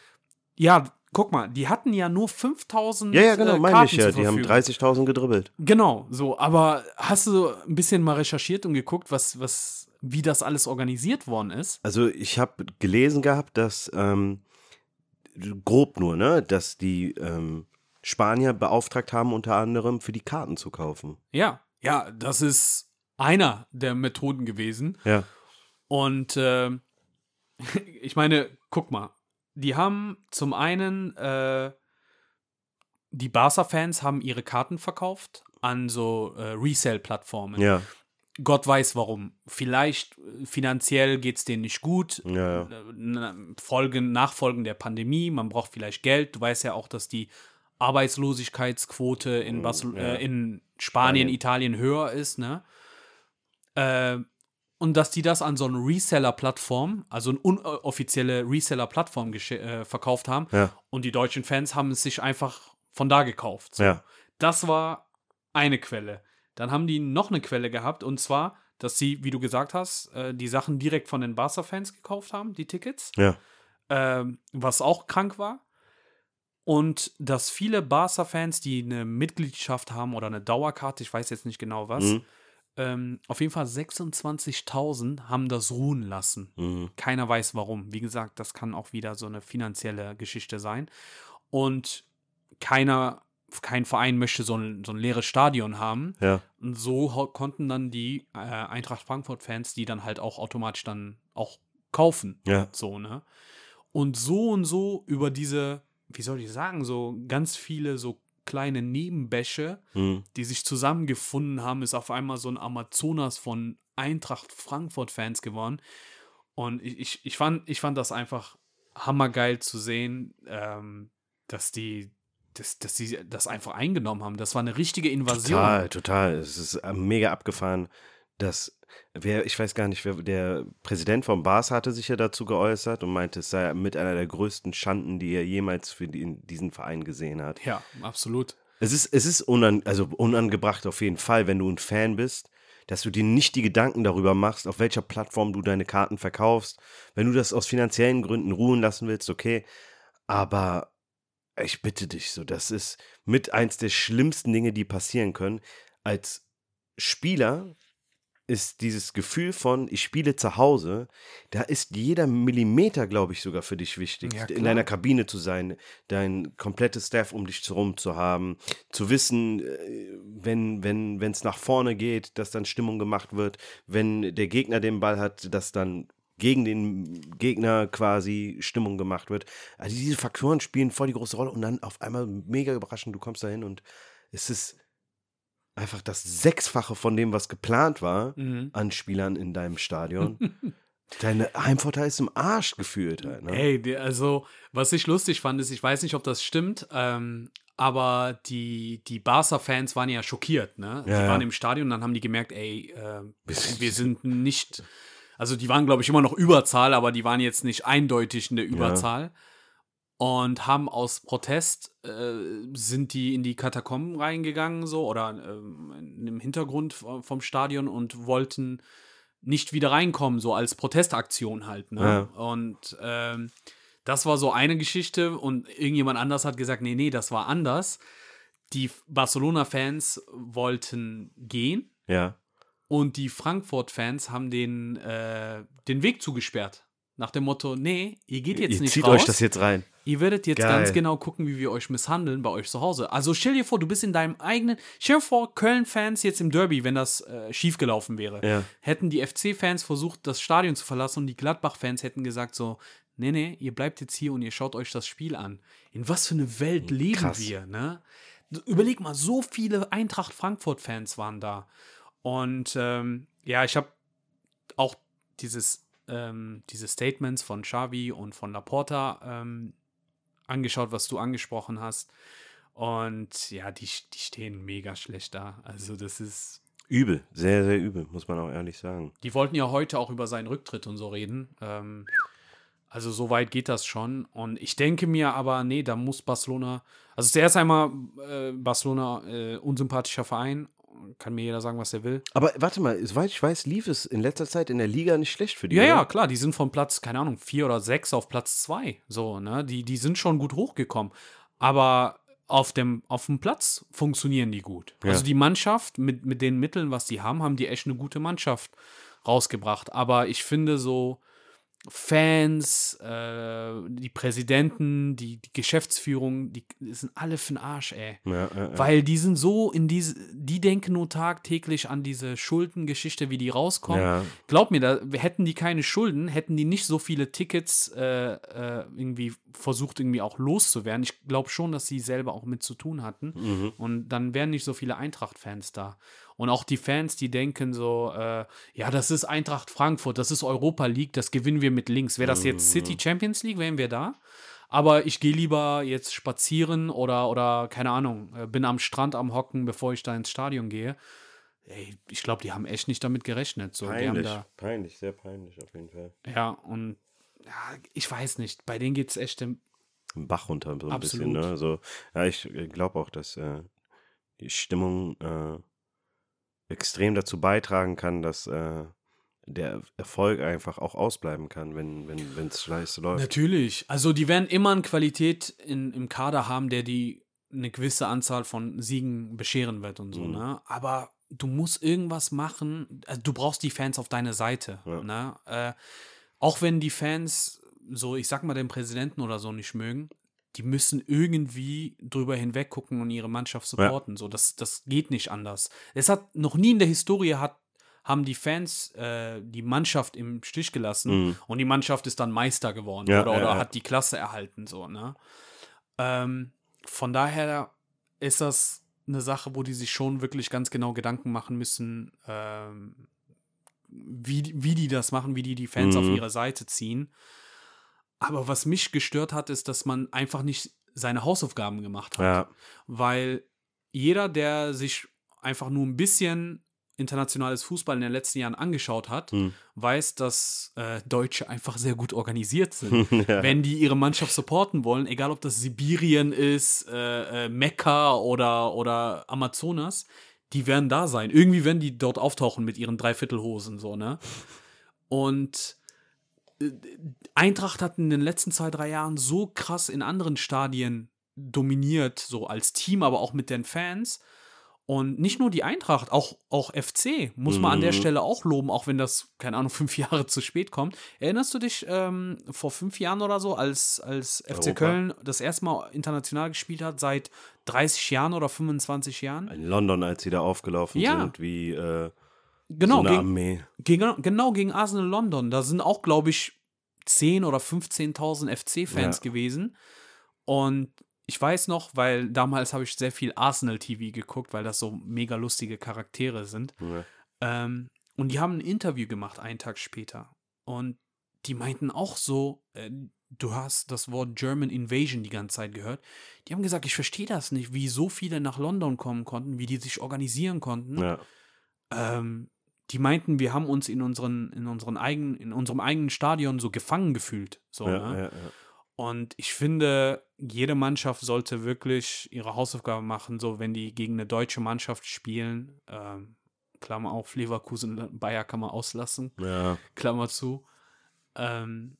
Ja, guck mal, die hatten ja nur 5000 Ja, ja, genau, äh, meine ich ja. Die haben Verfügung. 30.000 gedribbelt. Genau, so. Aber hast du ein bisschen mal recherchiert und geguckt, was, was, wie das alles organisiert worden ist? Also ich habe gelesen gehabt, dass ähm, grob nur, ne, dass die ähm, Spanier beauftragt haben, unter anderem für die Karten zu kaufen. Ja, ja, das ist einer der Methoden gewesen. Ja. Und äh, ich meine, guck mal, die haben zum einen, äh, die Barca-Fans haben ihre Karten verkauft an so äh, Resell-Plattformen. Ja, Gott weiß warum. Vielleicht äh, finanziell geht es denen nicht gut. ja, ja. Äh, Folgen, Nachfolgen der Pandemie, man braucht vielleicht Geld. Du weißt ja auch, dass die Arbeitslosigkeitsquote in, Basel Mm, ja. äh, in Spanien, Spanien. Italien höher ist, ne? Äh, und dass die das an so eine Reseller-Plattform, also eine unoffizielle Reseller-Plattform äh, verkauft haben. Ja. Und die deutschen Fans haben es sich einfach von da gekauft. So. Ja. Das war eine Quelle. Dann haben die noch eine Quelle gehabt und zwar, dass sie, wie du gesagt hast, äh, die Sachen direkt von den Barca-Fans gekauft haben, die Tickets, Ja. ähm, was auch krank war. Und dass viele Barca-Fans, die eine Mitgliedschaft haben oder eine Dauerkarte, ich weiß jetzt nicht genau was, Mhm. ähm, auf jeden Fall 26.000 haben das ruhen lassen. Mhm. Keiner weiß warum. Wie gesagt, das kann auch wieder so eine finanzielle Geschichte sein. Und keiner, kein Verein möchte so ein, so ein leeres Stadion haben. Ja. Und so konnten dann die äh, Eintracht Frankfurt-Fans die dann halt auch automatisch dann auch kaufen. Ja. So, ne? Und so und so über diese, wie soll ich sagen, so ganz viele so kleine Nebenbäche, Mhm. die sich zusammengefunden haben, ist auf einmal so ein Amazonas von Eintracht Frankfurt-Fans geworden. Und ich, ich, ich, fand, ich fand das einfach hammergeil zu sehen, ähm, dass die dass, dass sie das einfach eingenommen haben. Das war eine richtige Invasion. Total, total. Es ist äh, mega abgefahren, dass wer, ich weiß gar nicht, wer der Präsident von Bars hatte sich ja dazu geäußert und meinte, es sei mit einer der größten Schanden, die er jemals für die, diesen Verein gesehen hat. Ja, absolut. Es ist, es ist unan, also unangebracht auf jeden Fall, wenn du ein Fan bist, dass du dir nicht die Gedanken darüber machst, auf welcher Plattform du deine Karten verkaufst. Wenn du das aus finanziellen Gründen ruhen lassen willst, okay. Aber ich bitte dich so, das ist mit eins der schlimmsten Dinge, die passieren können. Als Spieler ist dieses Gefühl von, ich spiele zu Hause, da ist jeder Millimeter, glaube ich, sogar für dich wichtig. Ja, in deiner Kabine zu sein, dein komplettes Staff um dich herum zu haben, zu wissen, äh, wenn wenn wenn, es nach vorne geht, dass dann Stimmung gemacht wird, wenn der Gegner den Ball hat, dass dann gegen den Gegner quasi Stimmung gemacht wird. Also diese Faktoren spielen voll die große Rolle und dann auf einmal mega überraschend, du kommst da hin und es ist einfach das Sechsfache von dem, was geplant war Mhm. an Spielern in deinem Stadion. Deine Heimvorteil ist im Arsch gefühlt. Halt, ne? Ey, die, also, was ich lustig fand, ist, ich weiß nicht, ob das stimmt, ähm, aber die, die Barca-Fans waren ja schockiert, ne? die Ja, ja. waren im Stadion und dann haben die gemerkt, ey, äh, wir sind nicht, also die waren, glaube ich, immer noch Überzahl, aber die waren jetzt nicht eindeutig in der Überzahl. Und haben aus Protest äh, sind die in die Katakomben reingegangen so oder ähm, im Hintergrund vom Stadion und wollten nicht wieder reinkommen so als Protestaktion halt ne? Ja. und ähm, das war so eine Geschichte und irgendjemand anders hat gesagt nee nee das war anders die Barcelona-Fans wollten gehen Ja. und die Frankfurt-Fans haben den, äh, den Weg zugesperrt. Nach dem Motto, nee, ihr geht jetzt Ihr nicht zieht raus. euch das jetzt rein. Ihr werdet jetzt Geil. ganz genau gucken, wie wir euch misshandeln bei euch zu Hause. Also stell dir vor, du bist in deinem eigenen. Stell dir vor, Köln-Fans jetzt im Derby, wenn das äh, schiefgelaufen wäre. Ja. Hätten die FC-Fans versucht, das Stadion zu verlassen und die Gladbach-Fans hätten gesagt so, nee, nee, ihr bleibt jetzt hier und ihr schaut euch das Spiel an. In was für eine Welt leben Krass. wir, ne? Überleg mal, so viele Eintracht-Frankfurt-Fans waren da. Und ähm, ja, ich habe auch dieses, ähm, diese Statements von Xavi und von Laporta ähm, angeschaut, was du angesprochen hast. Und ja, die, die stehen mega schlecht da. Also das ist, Übel, sehr, sehr übel, muss man auch ehrlich sagen. die wollten ja heute auch über seinen Rücktritt und so reden. Ähm, also so weit geht das schon. Und ich denke mir aber, nee, da muss Barcelona, also zuerst einmal äh, Barcelona äh, unsympathischer Verein, kann mir jeder sagen, was er will. Aber warte mal, soweit ich weiß, lief es in letzter Zeit in der Liga nicht schlecht für die. Ja, oder? ja, klar, die sind von Platz, keine Ahnung, vier oder sechs auf Platz zwei. So, ne? Die, die sind schon gut hochgekommen. Aber auf dem, auf dem Platz funktionieren die gut. Ja. Also die Mannschaft, mit, mit den Mitteln, was die haben, haben die echt eine gute Mannschaft rausgebracht. Aber ich finde so, Fans, äh, die Präsidenten, die, die Geschäftsführung, die, sind alle für den Arsch, ey. Ja, ja, ja. Weil die sind so in diese, die denken nur tagtäglich an diese Schuldengeschichte, wie die rauskommen. Glaub mir, da hätten die keine Schulden, hätten die nicht so viele Tickets äh, äh, irgendwie versucht, irgendwie auch loszuwerden. Ich glaube schon, dass sie selber auch mit zu tun hatten. Mhm. Und dann wären nicht so viele Eintracht-Fans da. Und auch die Fans, die denken so, äh, ja, das ist Eintracht Frankfurt, das ist Europa League, das gewinnen wir mit links. Wäre das jetzt City Champions League, wären wir da. Aber ich gehe lieber jetzt spazieren oder, oder keine Ahnung, äh, bin am Strand am Hocken, bevor ich da ins Stadion gehe. Ey, ich glaube, die haben echt nicht damit gerechnet. So, Peinlich, da, peinlich, sehr peinlich auf jeden Fall. ja, und ja, ich weiß nicht, bei denen geht es echt im, Bach runter so ein Absolut. bisschen. Ne? Also, ja, ich glaube auch, dass äh, die Stimmung äh, extrem dazu beitragen kann, dass äh, der Erfolg einfach auch ausbleiben kann, wenn es wenn, scheiße läuft. Natürlich. Also die werden immer eine Qualität in, im Kader haben, der die eine gewisse Anzahl von Siegen bescheren wird und so, Mhm. ne? Aber du musst irgendwas machen. Also du brauchst die Fans auf deine Seite, Ja. ne? Äh, auch wenn die Fans so, ich sag mal, den Präsidenten oder so nicht mögen, die müssen irgendwie drüber hinweg gucken und ihre Mannschaft supporten. So, das, das geht nicht anders. Es hat noch nie in der Historie hat, haben die Fans äh, die Mannschaft im Stich gelassen Mhm. und die Mannschaft ist dann Meister geworden Ja, oder, ja, oder ja. hat die Klasse erhalten, so, ne? Ähm, von daher ist das eine Sache, wo die sich schon wirklich ganz genau Gedanken machen müssen, ähm, wie, die- wie die das machen, wie die die Fans auf Mhm. ihre Seite ziehen. Aber was mich gestört hat, ist, dass man einfach nicht seine Hausaufgaben gemacht hat. Ja, Weil jeder, der sich einfach nur ein bisschen internationales Fußball in den letzten Jahren angeschaut hat, Hm. weiß, dass äh, Deutsche einfach sehr gut organisiert sind. ja. Wenn die ihre Mannschaft supporten wollen, egal ob das Sibirien ist, äh, äh, Mekka oder, oder Amazonas, die werden da sein. Irgendwie werden die dort auftauchen mit ihren Dreiviertelhosen, so, ne? Und Eintracht hat in den letzten zwei, drei Jahren so krass in anderen Stadien dominiert, so als Team, aber auch mit den Fans. Und nicht nur die Eintracht, auch, auch FC muss man an der Mhm. Stelle auch loben, auch wenn das, keine Ahnung, fünf Jahre zu spät kommt. Erinnerst du dich ähm, vor fünf Jahren oder so, als, als FC Europa. Köln das erste Mal international gespielt hat, seit 30 Jahren oder 25 Jahren? In London, als sie da aufgelaufen Ja. sind, wie äh, Genau, so gegen, gegen, genau gegen Arsenal London. Da sind auch, glaube ich, 10.000 oder 15.000 FC-Fans Ja. gewesen. Und ich weiß noch, weil damals habe ich sehr viel Arsenal-TV geguckt, weil das so mega lustige Charaktere sind. Ja. Ähm, und die haben ein Interview gemacht, einen Tag später. Und die meinten auch so, äh, du hast das Wort German Invasion die ganze Zeit gehört. Die haben gesagt, ich verstehe das nicht, wie so viele nach London kommen konnten, wie die sich organisieren konnten. Ja. Ähm, die meinten, wir haben uns in unseren, in unseren eigenen, in unserem eigenen Stadion so gefangen gefühlt. So, Ja, ne? ja, ja. Und ich finde, jede Mannschaft sollte wirklich ihre Hausaufgaben machen, so wenn die gegen eine deutsche Mannschaft spielen. Ähm, Klammer auf, Leverkusen, Bayer kann man auslassen. Ja. Klammer zu. Ähm,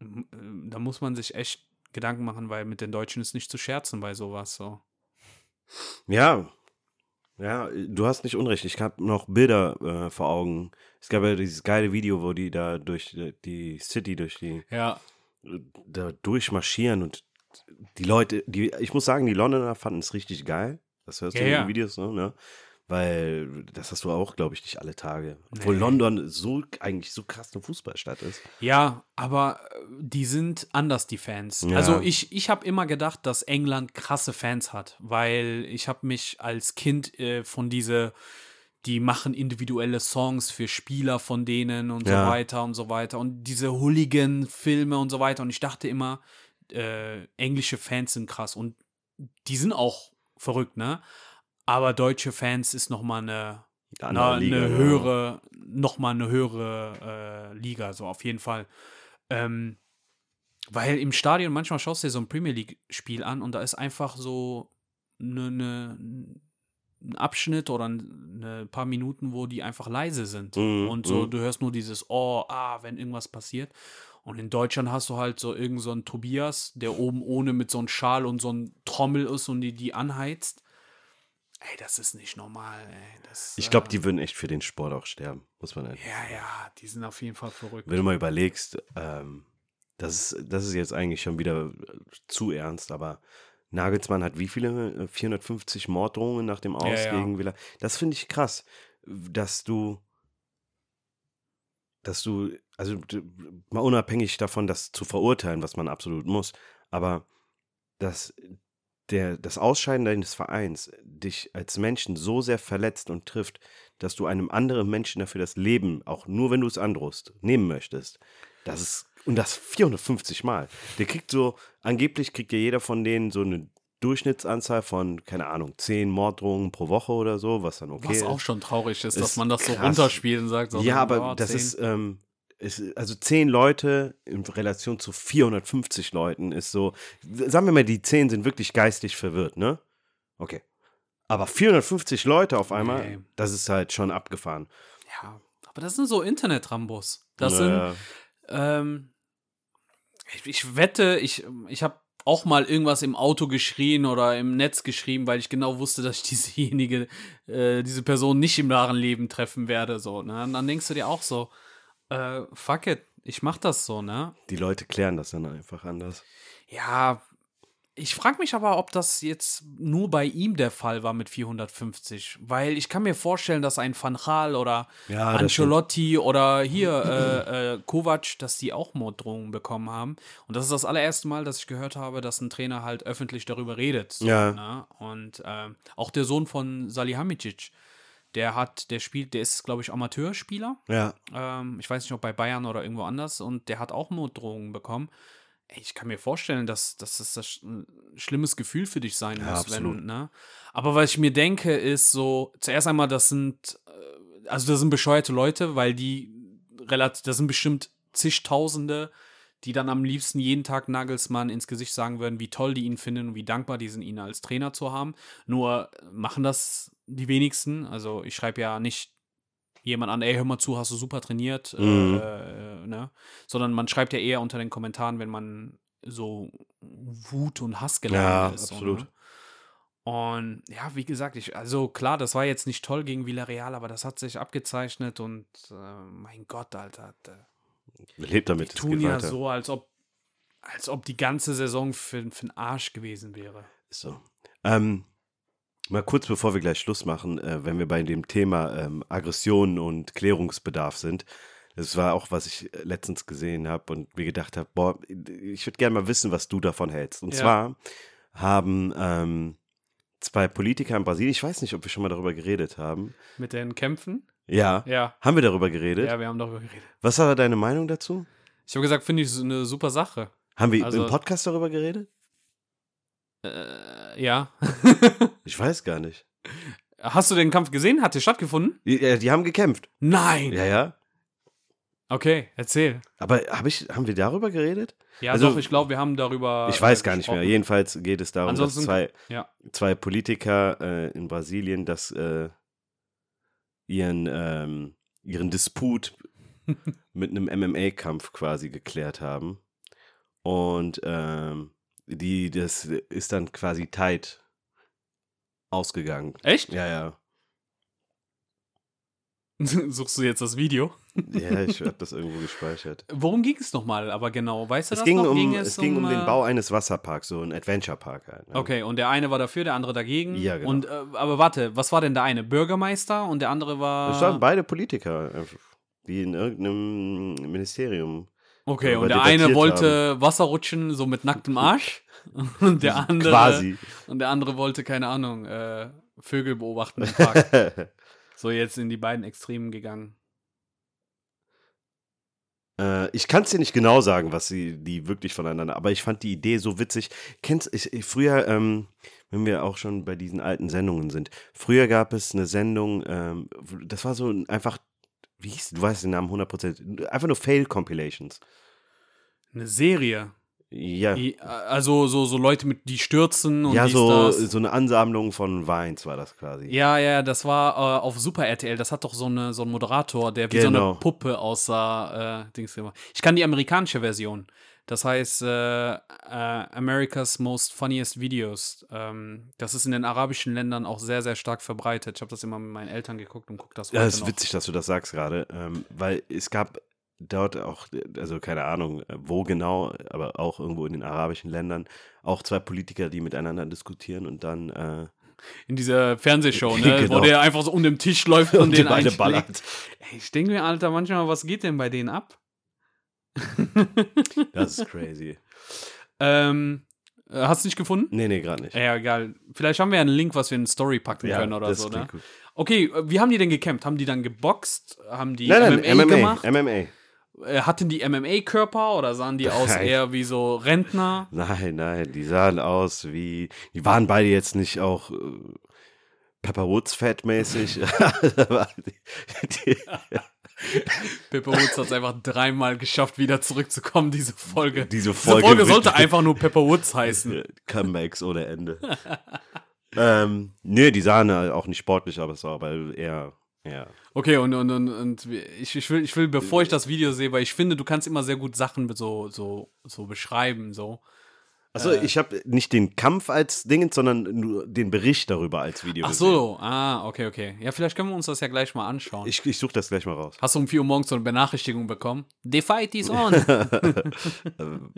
ähm, da muss man sich echt Gedanken machen, weil mit den Deutschen ist nicht zu scherzen bei sowas. So. Ja. Ja, du hast nicht unrecht. Ich habe noch Bilder äh, vor Augen. Es gab ja dieses geile Video, wo die da durch äh, die City, durch die Ja, da durchmarschieren und die Leute, die, ich muss sagen, die Londoner fanden es richtig geil. Das hörst du Ja, in den ja. Videos, ne? Weil das hast du auch, glaube ich, nicht alle Tage. Obwohl Nee. London so eigentlich so krass eine Fußballstadt ist. Ja, aber äh, die sind anders, die Fans. Ja. Also ich, ich habe immer gedacht, dass England krasse Fans hat, weil ich habe mich als Kind äh, von diese, die machen individuelle Songs für Spieler von denen und Ja. so weiter und so weiter und diese Hooligan-Filme und so weiter und ich dachte immer, äh, englische Fans sind krass und die sind auch verrückt, ne? Aber deutsche Fans ist noch mal eine Andere na, Liga, eine ja. höhere, noch mal eine höhere äh, Liga, so auf jeden Fall. Ähm, weil im Stadion manchmal schaust du dir so ein Premier League-Spiel an und da ist einfach so eine, eine, ein Abschnitt oder ein eine paar Minuten, wo die einfach leise sind. Mhm, und so, mhm. du hörst nur dieses Oh, ah, wenn irgendwas passiert. Und in Deutschland hast du halt so irgend so einen Tobias, der oben ohne mit so einem Schal und so einem Trommel ist und die, die anheizt. Ey, das ist nicht normal, ey. Das, Ich glaube, äh, die würden echt für den Sport auch sterben, muss man einfach. Ja, ja, die sind auf jeden Fall verrückt. Wenn du mal überlegst, ähm, das, ist, das ist jetzt eigentlich schon wieder äh, zu ernst, aber Nagelsmann hat wie viele? Äh, 450 Morddrohungen nach dem Aus Ja, ja. gegen Villa. Das finde ich krass, dass du, dass du, also mal unabhängig davon, das zu verurteilen, was man absolut muss, aber dass der, das Ausscheiden deines Vereins dich als Menschen so sehr verletzt und trifft, dass du einem anderen Menschen dafür das Leben, auch nur wenn du es androhst, nehmen möchtest. Das ist, und das 450 Mal. Der kriegt so, angeblich kriegt ja jeder von denen so eine Durchschnittsanzahl von, keine Ahnung, 10 Morddrohungen pro Woche oder so, was dann okay Was ist. auch schon traurig ist, dass Ist man das so krass. runterspielt und sagt, so, Ja, aber oh, das 10. ist, ähm, ist, also zehn Leute in Relation zu 450 Leuten ist so, sagen wir mal, die zehn sind wirklich geistig verwirrt, ne? Okay. Aber 450 Leute auf einmal, Nee. das ist halt schon abgefahren. Ja, aber das sind so Internet-Rambos. Das Naja. sind, ähm, ich, ich wette, ich, ich habe auch mal irgendwas im Auto geschrien oder im Netz geschrieben, weil ich genau wusste, dass ich diesejenige, äh, diese Person nicht im wahren Leben treffen werde. So, ne? Und dann denkst du dir auch so, äh, fuck it, ich mach das so, ne? Die Leute klären das dann einfach anders. Ja, ich frage mich aber, ob das jetzt nur bei ihm der Fall war mit 450, weil ich kann mir vorstellen, dass ein Van Gaal oder Ja, Ancelotti oder hier äh, äh, Kovac, dass die auch Morddrohungen bekommen haben. Und das ist das allererste Mal, dass ich gehört habe, dass ein Trainer halt öffentlich darüber redet. So, Ja. Ne? Und ähm, auch der Sohn von Salihamidzic, der hat, der spielt, der ist, glaube ich, Amateurspieler. Ja, Ähm, ich weiß nicht, ob bei Bayern oder irgendwo anders. Und der hat auch Morddrohungen bekommen. Ey, ich kann mir vorstellen, dass, dass das das ein schlimmes Gefühl für dich sein Ja, muss. absolut. Wenn, ne? Aber was ich mir denke, ist so, zuerst einmal, das sind, äh, also das sind bescheuerte Leute, weil die relativ, das sind bestimmt zigtausende, die dann am liebsten jeden Tag Nagelsmann ins Gesicht sagen würden, wie toll die ihn finden und wie dankbar die sind, ihn als Trainer zu haben. Nur machen das die wenigsten. Also ich schreibe ja nicht jemand an, ey, hör mal zu, hast du super trainiert, Mhm. äh, äh, ne? Sondern man schreibt ja eher unter den Kommentaren, wenn man so Wut und Hass geladen Ja, ist. absolut. So, ne? Und ja, wie gesagt, ich, also klar, das war jetzt nicht toll gegen Villarreal, aber das hat sich abgezeichnet und äh, mein Gott, Alter, da- lebt damit. die tun ja weiter. so, als ob, als ob die ganze Saison für, für den Arsch gewesen wäre. Ist so. Ähm, mal kurz bevor wir gleich Schluss machen, äh, wenn wir bei dem Thema ähm, Aggression und Klärungsbedarf sind. Das war auch, was ich äh, letztens gesehen habe und mir gedacht habe, boah, ich würde gerne mal wissen, was du davon hältst. Und Ja. zwar haben ähm, zwei Politiker in Brasilien, ich weiß nicht, ob wir schon mal darüber geredet haben. Mit den Kämpfen? Ja. Ja. Haben wir darüber geredet? Ja, wir haben darüber geredet. Was war deine Meinung dazu? Ich habe gesagt, finde ich eine super Sache. Haben wir Also- im Podcast darüber geredet? Äh, ja. Ich weiß gar nicht. Hast du den Kampf gesehen? Hat der stattgefunden? Äh, die haben gekämpft. Nein. Ja, ja. Okay, erzähl. Aber hab ich, haben wir darüber geredet? Ja, Also, doch, ich glaube, wir haben darüber. Ich weiß äh, gar nicht mehr. gesprochen. Jedenfalls geht es darum, Ansonsten- dass zwei, Ja. zwei Politiker äh, in Brasilien das äh, ihren, ähm, ihren Disput mit einem MMA-Kampf quasi geklärt haben. Und ähm, die, das ist dann quasi tight ausgegangen. Echt? Ja, ja. Suchst du jetzt das Video? Ja, ich habe das irgendwo gespeichert. Worum ging es nochmal, aber genau? Weißt du Es das ging, noch? um, es ging um den äh, Bau eines Wasserparks, so ein Adventure-Park halt. ne? Okay, und der eine war dafür, der andere dagegen. Ja, genau. Und, äh, aber warte, was war denn der eine? Bürgermeister und der andere war. Das waren beide Politiker, äh, die in irgendeinem Ministerium. okay, und der eine wollte Wasser rutschen, so mit nacktem Arsch. Und der andere. Quasi. Und der andere wollte, keine Ahnung, äh, Vögel beobachten im Park. so jetzt in die beiden Extremen gegangen. Äh, ich kann es dir nicht genau sagen, was sie die wirklich voneinander, aber ich fand die Idee so witzig. Kennst ich, ich früher, ähm, wenn wir auch schon bei diesen alten Sendungen sind, früher gab es eine Sendung, ähm, das war so ein einfach, wie hieß, du weißt den Namen 100%, einfach nur Fail-Compilations. Eine Serie. Ja, also so, so Leute mit, die stürzen und ja so, das. so eine Ansammlung von Weins war das quasi. Ja, ja, das war äh, auf Super RTL. Das hat doch so, eine, so einen Moderator, der wie so Genau. eine Puppe aussah. Äh, Dings gemacht. Ich kann die amerikanische Version. Das heißt äh, äh, America's Most Funniest Videos. Ähm, das ist in den arabischen Ländern auch sehr, sehr stark verbreitet. Ich habe das immer mit meinen Eltern geguckt und gucke das heute Ja, es ist noch. witzig, dass du das sagst gerade, ähm, weil es gab dort auch, also keine Ahnung, äh, wo genau, aber auch irgendwo in den arabischen Ländern, auch zwei Politiker, die miteinander diskutieren und dann äh, In dieser Fernsehshow, ne? Genau. wo der einfach so um den Tisch läuft und, und die den beide ballert. Ey, Ich denke mir, Alter, manchmal, was geht denn bei denen ab? Das ist crazy. Ähm, äh, hast du nicht gefunden? Nee, nee, gerade nicht. Ja, egal. Vielleicht haben wir ja einen Link, was wir in Story packen können oder das so, ne? gut. Okay, äh, wie haben die denn gekämpft? Haben die dann geboxt? Haben die Nein, MMA, nein, MMA, gemacht? MMA. Äh, hatten die MMA-Körper oder sahen die aus eher wie so Rentner? Nein, nein, die sahen aus wie, die waren beide jetzt nicht auch äh, Pepper Woods fettmäßig. Pepper Woods hat es einfach dreimal geschafft, wieder zurückzukommen, diese Folge. diese Diese Folge, Folge sollte einfach nur Pepper Woods heißen. Comebacks ohne Ende. ähm, nee, die sahen halt auch nicht sportlich, aber es war aber eher, ja. Okay, und, und, und, und ich, ich, will, ich will, bevor ich das Video sehe, weil ich finde, du kannst immer sehr gut Sachen so, so, so beschreiben, so. Also Äh. ich habe nicht den Kampf als Ding, sondern nur den Bericht darüber als Video Ach gesehen. so, ah, okay, okay. Ja, vielleicht können wir uns das ja gleich mal anschauen. Ich, ich suche das gleich mal raus. Hast du um 4 Uhr morgens so eine Benachrichtigung bekommen? The fight is on.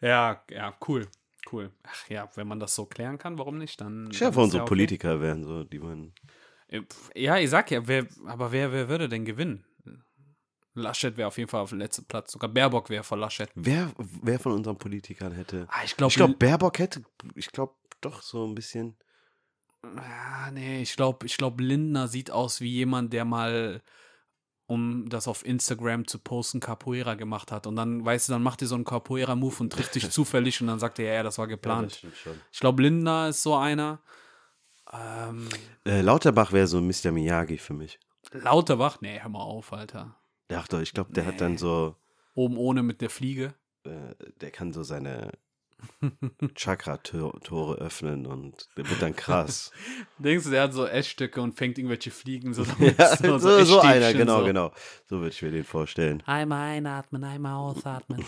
ja, ja, cool. Cool. Ach ja, wenn man das so klären kann, warum nicht? Dann. Ich hoffe, unsere ja okay. Politiker wären so, die man. Äh, Ja, ich sag ja, wer, aber wer, wer würde denn gewinnen? Laschet wäre auf jeden Fall auf dem letzten Platz. Sogar Baerbock wäre vor Laschet. Wer, wer von unseren Politikern hätte. Ah, ich glaube, Ich glaube, Baerbock hätte, ich glaube doch so ein bisschen. Ah, nee, ich glaube, ich glaub, Lindner sieht aus wie jemand, der mal, um das auf Instagram zu posten, Capoeira gemacht hat. Und dann, weißt du, dann macht er so einen Capoeira-Move und trifft dich zufällig und dann sagt er, ja, ja, das war Ja, das geplant. stimmt schon. ich glaube, Lindner ist so einer. Ähm, Äh, Lauterbach wäre so Mr. Miyagi für mich. Lauterbach? Nee, hör mal auf, Alter. Ach doch, ich glaube, der hat dann so, Oben ohne mit der Fliege. äh, der kann so seine Chakra-Tore öffnen und der wird dann krass. Denkst du, der hat so Essstücke und fängt irgendwelche Fliegen so ja, so, so, Essstäbchen einer, genau, so. genau. So würde ich mir den vorstellen. Einmal einatmen, einmal ausatmen.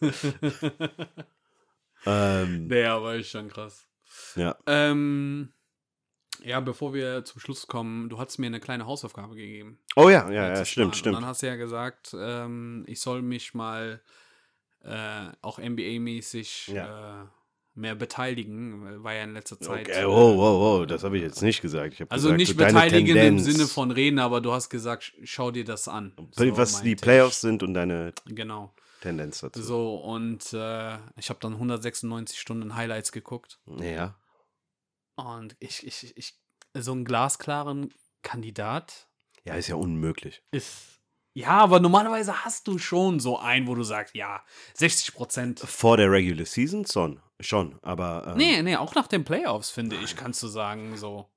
Ähm, nee, aber ist schon krass. ja. Ähm, ja, bevor wir zum Schluss kommen, du hast mir eine kleine Hausaufgabe gegeben. Oh ja, ja, ja, stimmt, Mal. Und stimmt. dann hast du ja gesagt, ähm, ich soll mich mal äh, auch NBA-mäßig Ja. äh, mehr beteiligen, weil war ja in letzter Zeit. Okay, äh, wow, wow, wow, das habe ich jetzt nicht gesagt. Also gesagt, nicht beteiligen im Sinne von reden, aber du hast gesagt, sch- schau dir das an. So was die. Playoffs sind und deine Genau. Tendenz dazu. So, und äh, ich habe dann 196 Stunden Highlights geguckt. Ja. Und ich, ich, ich, so einen glasklaren Kandidat Ja, ist ja unmöglich. ist. Ja, aber normalerweise hast du schon so einen, wo du sagst, ja, 60 Prozent. Vor der Regular Season schon, schon aber ähm, Nee, nee, auch nach den Playoffs, finde ich, kannst du sagen, so.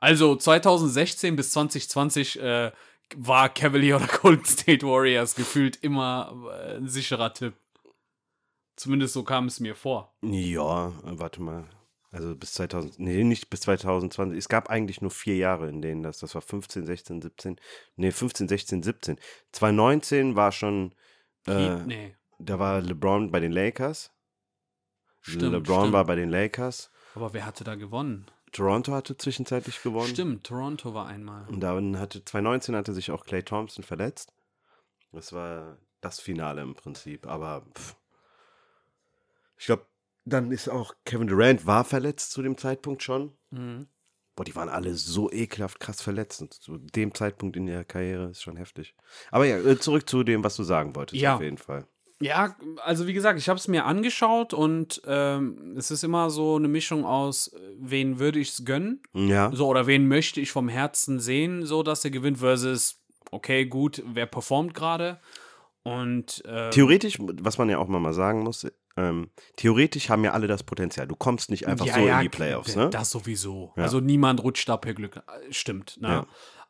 Also 2016 bis 2020 äh, war Cavalier oder Golden State Warriors gefühlt immer äh, ein sicherer Tipp. Zumindest so kam es mir vor. Ja, warte mal. Also bis 2000, nee, nicht bis 2020. Es gab eigentlich nur vier Jahre, in denen das, das war 15, 16, 17, nee, 15, 16, 17. 2019 war schon, äh, nee. da war LeBron bei den Lakers. Stimmt, LeBron stimmt. war bei den Lakers. Aber wer hatte da gewonnen? Toronto hatte zwischenzeitlich gewonnen. Stimmt, Toronto war einmal. Und dann hatte 2019 hatte sich auch Clay Thompson verletzt. Das war das Finale im Prinzip. Aber pff. ich glaube, dann ist auch Kevin Durant war verletzt zu dem Zeitpunkt schon. Mhm. Boah, die waren alle so ekelhaft krass verletzt. Und zu dem Zeitpunkt in ihrer Karriere ist schon heftig. Aber ja, äh, zurück zu dem, was du sagen wolltest, Ja. auf jeden Fall. Ja, also wie gesagt, ich habe es mir angeschaut und ähm, es ist immer so eine Mischung aus, äh, wen würde ich es gönnen, Ja. so oder wen möchte ich vom Herzen sehen, so dass er gewinnt, versus okay, gut, wer performt gerade und ähm, Theoretisch, was man ja auch mal mal sagen muss, ähm, theoretisch haben ja alle das Potenzial. Du kommst nicht einfach ja, so ja, in die Playoffs, ne? Das sowieso. Ja. Also niemand rutscht da per Glück. Äh, Stimmt. Ne?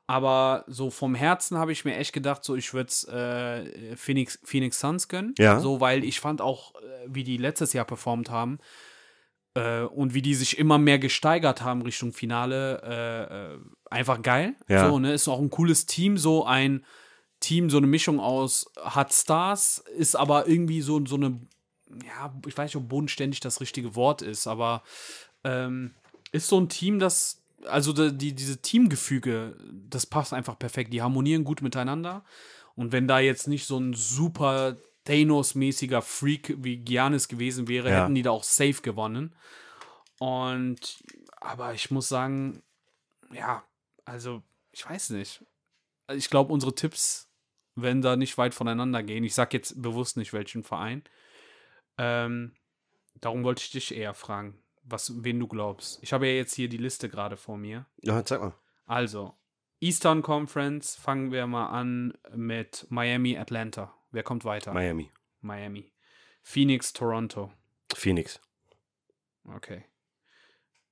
Aber so vom Herzen habe ich mir echt gedacht, so ich würde es äh, Phoenix, Phoenix Suns gönnen. Ja. So, weil ich fand auch, äh, wie die letztes Jahr performt haben äh, und wie die sich immer mehr gesteigert haben Richtung Finale, äh, äh, einfach geil. Ja. So, ne? Ist auch ein cooles Team, so ein Team, so eine Mischung aus hat Stars, ist aber irgendwie so, so eine, ja, ich weiß nicht, ob bodenständig das richtige Wort ist, aber ähm, ist so ein Team, das, also die, die, diese Teamgefüge, das passt einfach perfekt. Die harmonieren gut miteinander. Und wenn da jetzt nicht so ein super Thanos-mäßiger Freak wie Giannis gewesen wäre, Ja. hätten die da auch safe gewonnen. Und, aber ich muss sagen, ja, also, ich weiß nicht. Ich glaube, unsere Tipps werden da nicht weit voneinander gehen. Ich sag jetzt bewusst nicht, welchen Verein. Ähm, darum wollte ich dich eher fragen, was, wen du glaubst. Ich habe ja jetzt hier die Liste gerade vor mir. Ja, sag mal. Also, Eastern Conference, fangen wir mal an mit Miami, Atlanta. Wer kommt weiter? Miami. Miami. Phoenix, Toronto. Phoenix. Okay.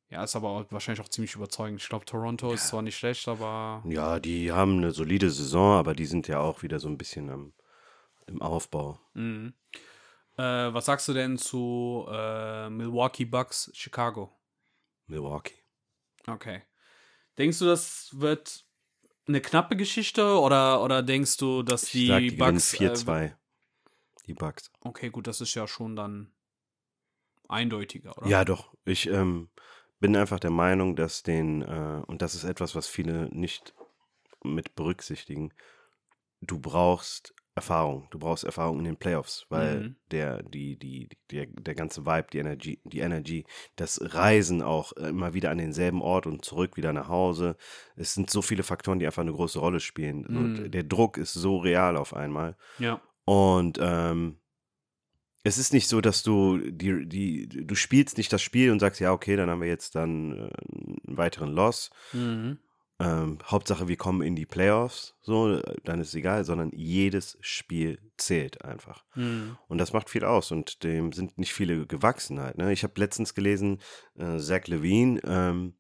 Ja, ist aber auch wahrscheinlich auch ziemlich überzeugend. Ich glaube, Toronto ist zwar nicht schlecht, aber Ja, die haben eine solide Saison, aber die sind ja auch wieder so ein bisschen am, im Aufbau. Mhm. Äh, was sagst du denn zu äh, Milwaukee Bucks, Chicago? Milwaukee. Okay. Denkst du, das wird eine knappe Geschichte oder, oder denkst du, dass Ich die, sag, die Bucks. 4-2. die Bucks. Äh, okay, gut, das ist ja schon dann eindeutiger, oder? Ja, doch. Ich ähm, bin einfach der Meinung, dass den, äh, und das ist etwas, was viele nicht mit berücksichtigen, du brauchst Erfahrung. Du brauchst Erfahrung in den Playoffs, weil Mhm. der, die, die, der, der ganze Vibe, die Energie, die Energy, das Reisen auch äh, immer wieder an denselben Ort und zurück wieder nach Hause. Es sind so viele Faktoren, die einfach eine große Rolle spielen. Mhm. Und der Druck ist so real auf einmal. Ja. Und ähm, es ist nicht so, dass du die, die, du spielst nicht das Spiel und sagst, ja, okay, dann haben wir jetzt dann äh, einen weiteren Loss. Mhm. Ähm, Hauptsache, wir kommen in die Playoffs, so, dann ist es egal, sondern jedes Spiel zählt einfach. Mhm. Und das macht viel aus und dem sind nicht viele gewachsen halt. Ne? Ich habe letztens gelesen, äh, Zach Levine, ähm,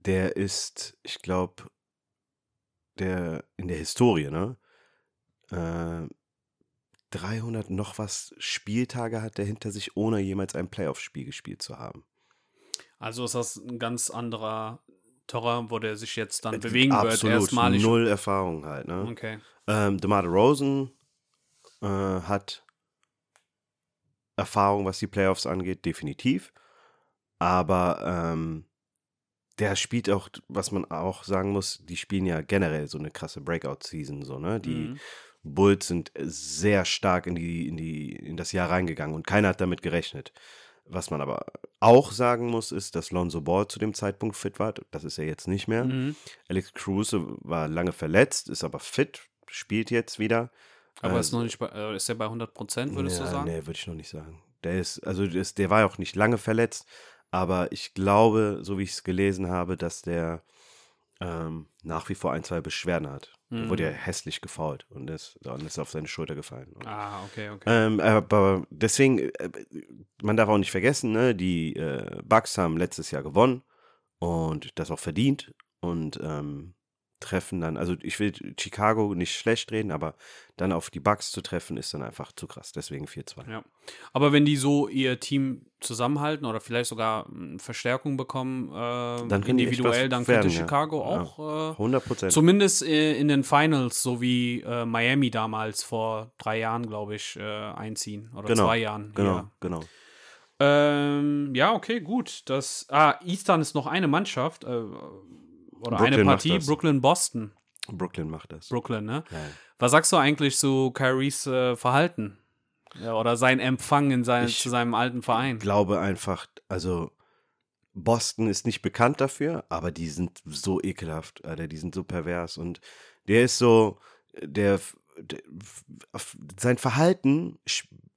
der ist, ich glaube, der in der Historie, ne? Äh, 300 noch was Spieltage hat der hinter sich, ohne jemals ein Playoff-Spiel gespielt zu haben. Also ist das ein ganz anderer Terrain, wo der sich jetzt dann Äh, bewegen wird. Absolut, Erstmalig. null Erfahrung halt. Ne? Okay. Ähm, DeMar Rosen äh, hat Erfahrung, was die Playoffs angeht, definitiv. Aber ähm, der spielt auch, was man auch sagen muss, die spielen ja generell so eine krasse Breakout-Season, so, ne? Die Mhm. Bulls sind sehr stark in die, in die, in das Jahr reingegangen und keiner hat damit gerechnet. Was man aber auch sagen muss, ist, dass Lonzo Ball zu dem Zeitpunkt fit war. Das ist er jetzt nicht mehr. Mhm. Alex Cruz war lange verletzt, ist aber fit, spielt jetzt wieder. Aber Äh, ist noch nicht bei, äh, ist der bei 100 Prozent, würdest ja, du sagen? Nee, würde ich noch nicht sagen. Der ist, also der, ist, der war ja auch nicht lange verletzt, aber ich glaube, so wie ich es gelesen habe, dass der ähm, nach wie vor ein, zwei Beschwerden hat. Der wurde ja Mhm. hässlich gefault und ist, dann ist er auf seine Schulter gefallen. Und, Ah, okay, okay. ähm, aber deswegen, äh, man darf auch nicht vergessen, ne, die äh, Bucks haben letztes Jahr gewonnen und das auch verdient. Und ähm, treffen dann, also ich will Chicago nicht schlecht reden, aber dann auf die Bucks zu treffen, ist dann einfach zu krass. Deswegen 4-2. Ja. Aber wenn die so ihr Team zusammenhalten oder vielleicht sogar ähm, Verstärkung bekommen, äh, Dann individuell, dann könnte werden, ja. Chicago Ja. auch äh, 100 Prozent. zumindest äh, in den Finals, so wie äh, Miami damals vor drei Jahren, glaube ich, äh, einziehen. Oder Genau, zwei Jahren. Genau, Ja. genau. Ähm, ja, okay, gut. Das, ah, Eastern ist noch eine Mannschaft. Oder eine Brooklyn macht Partie. Brooklyn-Boston. Brooklyn macht das. Brooklyn, ne? Ja. Was sagst du eigentlich zu Kyries äh, Verhalten? Ja, oder sein Empfang in sein, Ich zu seinem alten Verein? glaube einfach, also Boston ist nicht bekannt dafür, aber die sind so ekelhaft, Alter, die sind so pervers und der ist so, der, der sein Verhalten,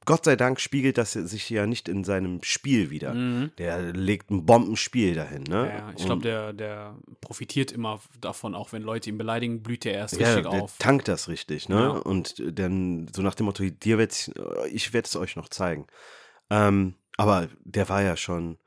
Gott sei Dank spiegelt das sich ja nicht in seinem Spiel wieder. Mhm. Der legt ein Bombenspiel dahin, ne? Ja, ich glaube, der, der profitiert immer davon, auch wenn Leute ihn beleidigen, blüht er erst ja, richtig der auf. tankt das richtig, ne? Ja. Und dann so nach dem Motto, dir wird's, ich werde es euch noch zeigen. Ähm, aber der war ja schon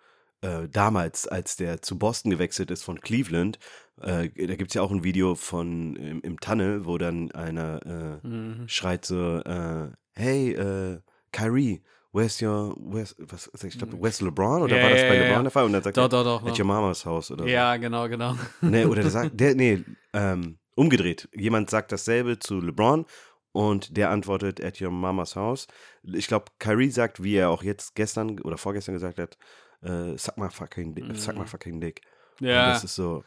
äh, damals, als der zu Boston gewechselt ist von Cleveland, äh, da gibt es ja auch ein Video von im, im Tunnel, wo dann einer äh, Mhm. schreit so, äh, hey, äh, Kyrie, where's your, where's, was, ich glaube, where's LeBron? Oder Ja, war das bei LeBron der Fall? Und dann sagt Doch, er, doch, doch. at your mama's house oder so. Ja, genau, genau. Nee, oder der sagt, der, nee, ähm, umgedreht. Jemand sagt dasselbe zu LeBron und der antwortet at your mama's house. Ich glaube, Kyrie sagt, wie er auch jetzt gestern oder vorgestern gesagt hat, äh, suck my fucking dick. Suck my fucking dick. Und Ja. das ist so,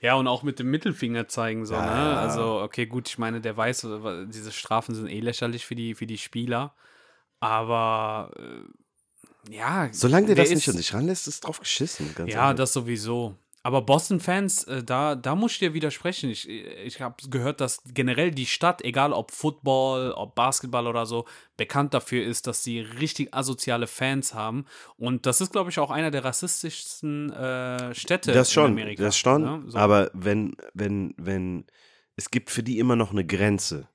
Ja, und auch mit dem Mittelfinger zeigen so, Ja, ne? Also, okay, gut, ich meine, der weiß, diese Strafen sind eh lächerlich für die, für die Spieler. Aber äh, ja. solange der, das ist, nicht an sich ranlässt, ist drauf geschissen. Ja, ehrlich. das sowieso. Aber Boston-Fans, äh, da, da muss ich dir widersprechen. Ich, ich habe gehört, dass generell die Stadt, egal ob Football, ob Basketball oder so, bekannt dafür ist, dass sie richtig asoziale Fans haben. Und das ist, glaube ich, auch einer der rassistischsten äh, Städte das schon, in Amerika. das schon. ne? So. Aber wenn, wenn, wenn, es gibt für die immer noch eine Grenze.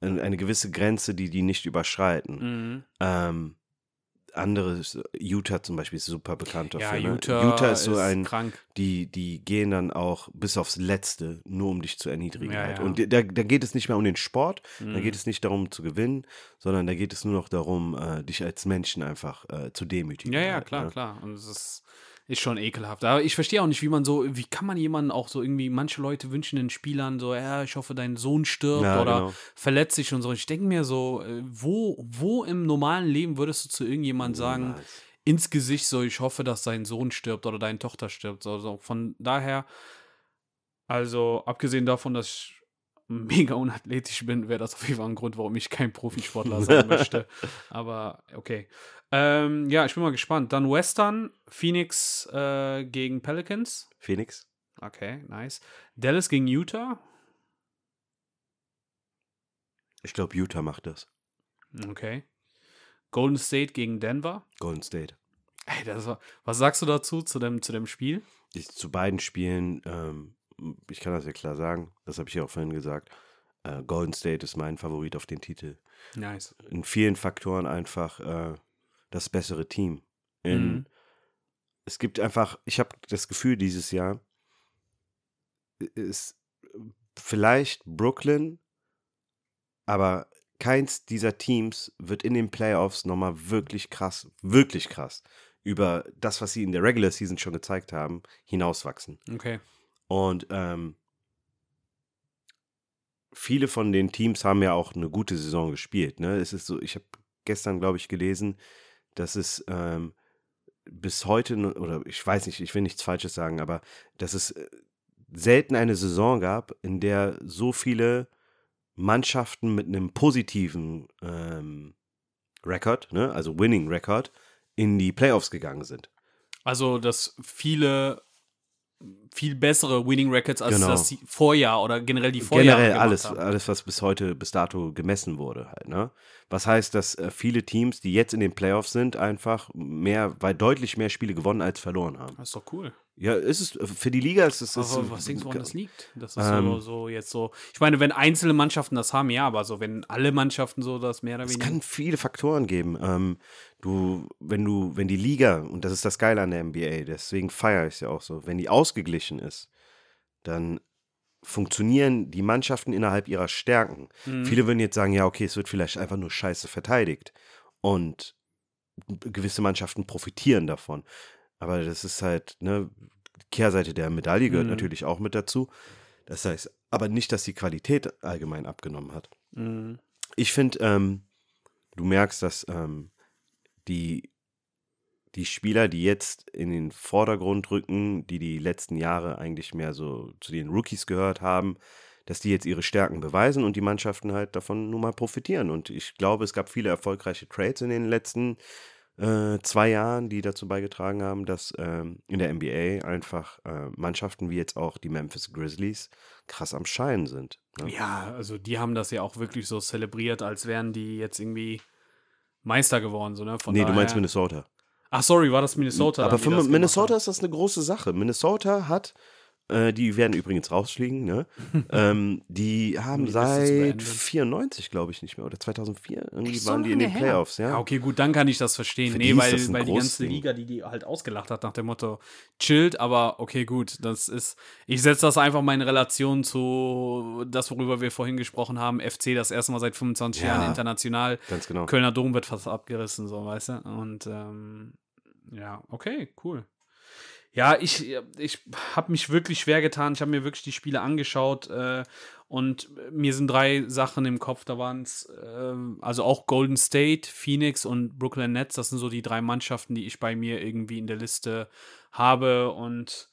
Eine gewisse Grenze, die die nicht überschreiten. Mhm. Ähm, andere, Utah zum Beispiel ist super bekannt Ja, dafür. Utah, ne? Utah ist so ein, krank. die, die gehen dann auch bis aufs Letzte, nur um dich zu erniedrigen. Ja, halt. ja. Und da, da geht es nicht mehr um den Sport, da Mhm. geht es nicht darum zu gewinnen, sondern da geht es nur noch darum, äh, dich als Menschen einfach äh, zu demütigen. Ja, ja, halt, klar, ne? klar. Und es ist, ist schon ekelhaft. Aber ich verstehe auch nicht, wie man so, wie kann man jemanden auch so irgendwie, manche Leute wünschen den Spielern so, ja, ich hoffe, dein Sohn stirbt Ja, oder genau. verletzt sich und so. Ich denke mir so, äh, wo, wo im normalen Leben würdest du zu irgendjemand sagen, Niemals. ins Gesicht so, ich hoffe, dass dein Sohn stirbt oder deine Tochter stirbt. So, so. Von daher, also abgesehen davon, dass ich mega unathletisch bin, wäre das auf jeden Fall ein Grund, warum ich kein Profisportler sein möchte. Aber okay. Ähm, ja, ich bin mal gespannt. Dann Western, Phoenix äh, gegen Pelicans. Phoenix? Okay, nice. Dallas gegen Utah. Ich glaube, Utah macht das. Okay. Golden State gegen Denver. Golden State. Ey, das war, was sagst du dazu, zu dem, zu dem Spiel? Ich, zu beiden Spielen, ähm, ich kann das ja klar sagen, das habe ich ja auch vorhin gesagt. Äh, Golden State ist mein Favorit auf den Titel. Nice. in vielen Faktoren einfach äh, das bessere Team. In, Mhm. Es gibt einfach, ich habe das Gefühl, dieses Jahr ist vielleicht Brooklyn, aber keins dieser Teams wird in den Playoffs nochmal wirklich krass, wirklich krass über das, was sie in der Regular Season schon gezeigt haben, hinauswachsen. Okay. Und ähm, viele von den Teams haben ja auch eine gute Saison gespielt. Ne? Es ist so, ich habe gestern, glaube ich, gelesen, dass es ähm, bis heute, oder ich weiß nicht, ich will nichts Falsches sagen, aber dass es äh, selten eine Saison gab, in der so viele Mannschaften mit einem positiven ähm, Rekord, ne? also Winning Record, in die Playoffs gegangen sind. Also, dass viele viel bessere Winning Records als Genau. das Vorjahr oder generell die Vorjahre Generell alles, haben. alles, was bis heute, bis dato gemessen wurde halt, ne? Was heißt, dass äh, viele Teams, die jetzt in den Playoffs sind, einfach mehr, weil deutlich mehr Spiele gewonnen als verloren haben. Das ist doch cool. Ja, ist es, für die Liga ist es. ist Aber es- was denkst du, woran das liegt? Das ist so, Ähm, so jetzt so. Ich meine, wenn einzelne Mannschaften das haben, ja, aber so, wenn alle Mannschaften so das mehr oder Es weniger. kann viele Faktoren geben. Ähm, du, wenn du, wenn die Liga, und das ist das Geile an der NBA, deswegen feiere ich es ja auch so, wenn die ausgeglichen ist, dann funktionieren die Mannschaften innerhalb ihrer Stärken. Mhm. Viele würden jetzt sagen, ja, okay, es wird vielleicht einfach nur scheiße verteidigt. Und gewisse Mannschaften profitieren davon. Aber das ist halt, ne, Kehrseite der Medaille gehört Mhm. natürlich auch mit dazu. Das heißt, aber nicht, dass die Qualität allgemein abgenommen hat. Mhm. Ich finde, ähm, du merkst, dass ähm, die, die Spieler, die jetzt in den Vordergrund rücken, die die letzten Jahre eigentlich mehr so zu den Rookies gehört haben, dass die jetzt ihre Stärken beweisen und die Mannschaften halt davon nun mal profitieren. Und ich glaube, es gab viele erfolgreiche Trades in den letzten äh, zwei Jahren, die dazu beigetragen haben, dass ähm, in der NBA einfach äh, Mannschaften wie jetzt auch die Memphis Grizzlies krass am Scheinen sind. Ne? Ja, also die haben das ja auch wirklich so zelebriert, als wären die jetzt irgendwie Meister geworden, so, ne? Von nee, du meinst daher- Minnesota. Ach, sorry, war das Minnesota? Aber für Minnesota ist das eine große Sache. Minnesota hat, äh, die werden übrigens rausfliegen, ne? ähm, die haben die seit beenden. 94, glaube ich, nicht mehr, oder 2004, irgendwie Echt so waren die in den her? Playoffs, ja. Ja, okay, gut, dann kann ich das verstehen. Für nee, weil, weil die ganze Ding. Liga, die die halt ausgelacht hat nach dem Motto, chillt, aber okay, gut, das ist, ich setze das einfach mal in Relation zu das, worüber wir vorhin gesprochen haben, FC das erste Mal seit 25 Ja. Jahren international, Ganz genau. Kölner Dom wird fast abgerissen, so, weißt du, und ähm, ja, okay, cool. Ja, ich, ich habe mich wirklich schwer getan. Ich habe mir wirklich die Spiele angeschaut äh, und mir sind drei Sachen im Kopf. Da waren es äh, also auch Golden State, Phoenix und Brooklyn Nets. Das sind so die drei Mannschaften, die ich bei mir irgendwie in der Liste habe. Und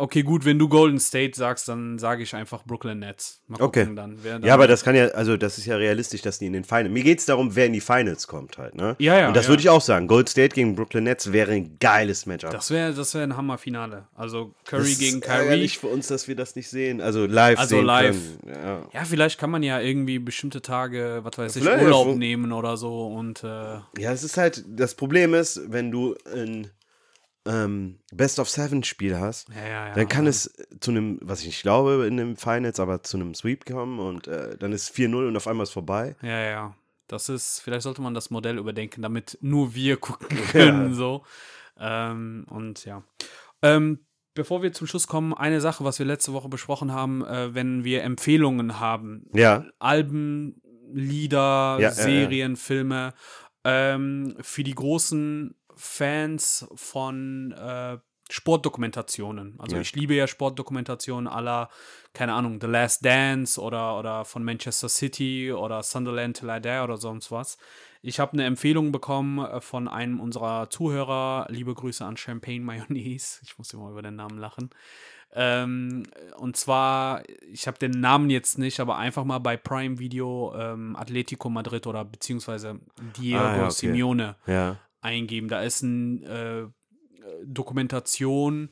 okay, gut, wenn du Golden State sagst, dann sage ich einfach Brooklyn Nets. Mal Okay. gucken dann. Wer dann Ja, aber das kann ja, also das ist ja realistisch, dass die in den Finals. Mir geht es darum, wer in die Finals kommt halt, ne? Ja, ja, Und das ja. würde ich auch sagen. Gold State gegen Brooklyn Nets wäre ein geiles Matchup. das wäre das wär ein Hammerfinale. Also Curry Das gegen ist Kyrie. ärgerlich für uns, dass wir das nicht sehen. Also live Also sehen live. Ja. Ja, vielleicht kann man ja irgendwie bestimmte Tage, was weiß ich, Vielleicht, Urlaub wo- nehmen oder so und äh, Ja, es ist halt, das Problem ist, wenn du ein ähm, Best of Seven Spiel hast, ja, ja, ja. dann kann es zu einem, was ich nicht glaube, in den Finals, aber zu einem Sweep kommen und äh, dann ist 4-0 und auf einmal ist vorbei. Ja, ja. Das ist, vielleicht sollte man das Modell überdenken, damit nur wir gucken können, so. Ähm, und ja. Ähm, bevor wir zum Schluss kommen, eine Sache, was wir letzte Woche besprochen haben, äh, wenn wir Empfehlungen haben. Ja, Alben, Lieder. Serien, Filme, ähm, für die großen Fans von äh, Sportdokumentationen. Also Ja. ich liebe ja Sportdokumentationen aller, keine Ahnung, The Last Dance oder, oder von Manchester City oder Sunderland Till I Die oder sonst was. Ich habe eine Empfehlung bekommen äh, von einem unserer Zuhörer. Liebe Grüße an Champagne Mayonnaise. Ich muss immer über den Namen lachen. Ähm, und zwar, ich habe den Namen jetzt nicht, aber einfach mal bei Prime Video ähm, Atletico Madrid oder beziehungsweise Diego Ah, ja, okay. Simeone ja. Eingeben. Da ist eine äh, Dokumentation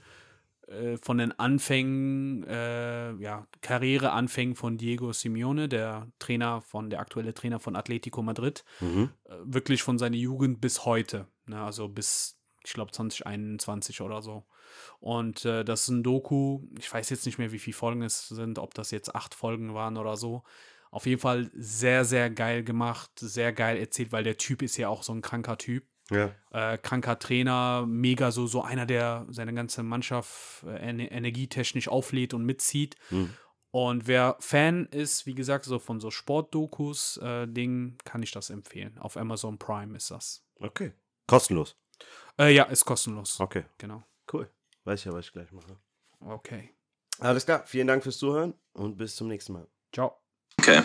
äh, von den Anfängen, äh, ja, Karriereanfängen von Diego Simeone, der Trainer von, der aktuelle Trainer von Atletico Madrid, Mhm. äh, wirklich von seiner Jugend bis heute, ne, also bis, ich glaube, 2021 oder so. Und äh, das ist ein Doku, ich weiß jetzt nicht mehr, wie viele Folgen es sind, ob das jetzt acht Folgen waren oder so. Auf jeden Fall sehr, sehr geil gemacht, sehr geil erzählt, weil der Typ ist ja auch so ein kranker Typ ja. Äh, kranker Trainer, mega so, so einer, der seine ganze Mannschaft äh, energietechnisch auflädt und mitzieht. Mhm. Und wer Fan ist, wie gesagt, so von so Sportdokus, äh, Dingen, kann ich das empfehlen. Auf Amazon Prime ist das. Okay. Kostenlos. Äh, ja, ist kostenlos. Okay. Genau. Cool. Weiß ich ja, was ich gleich mache. Okay. Alles klar. Vielen Dank fürs Zuhören und bis zum nächsten Mal. Ciao. Okay.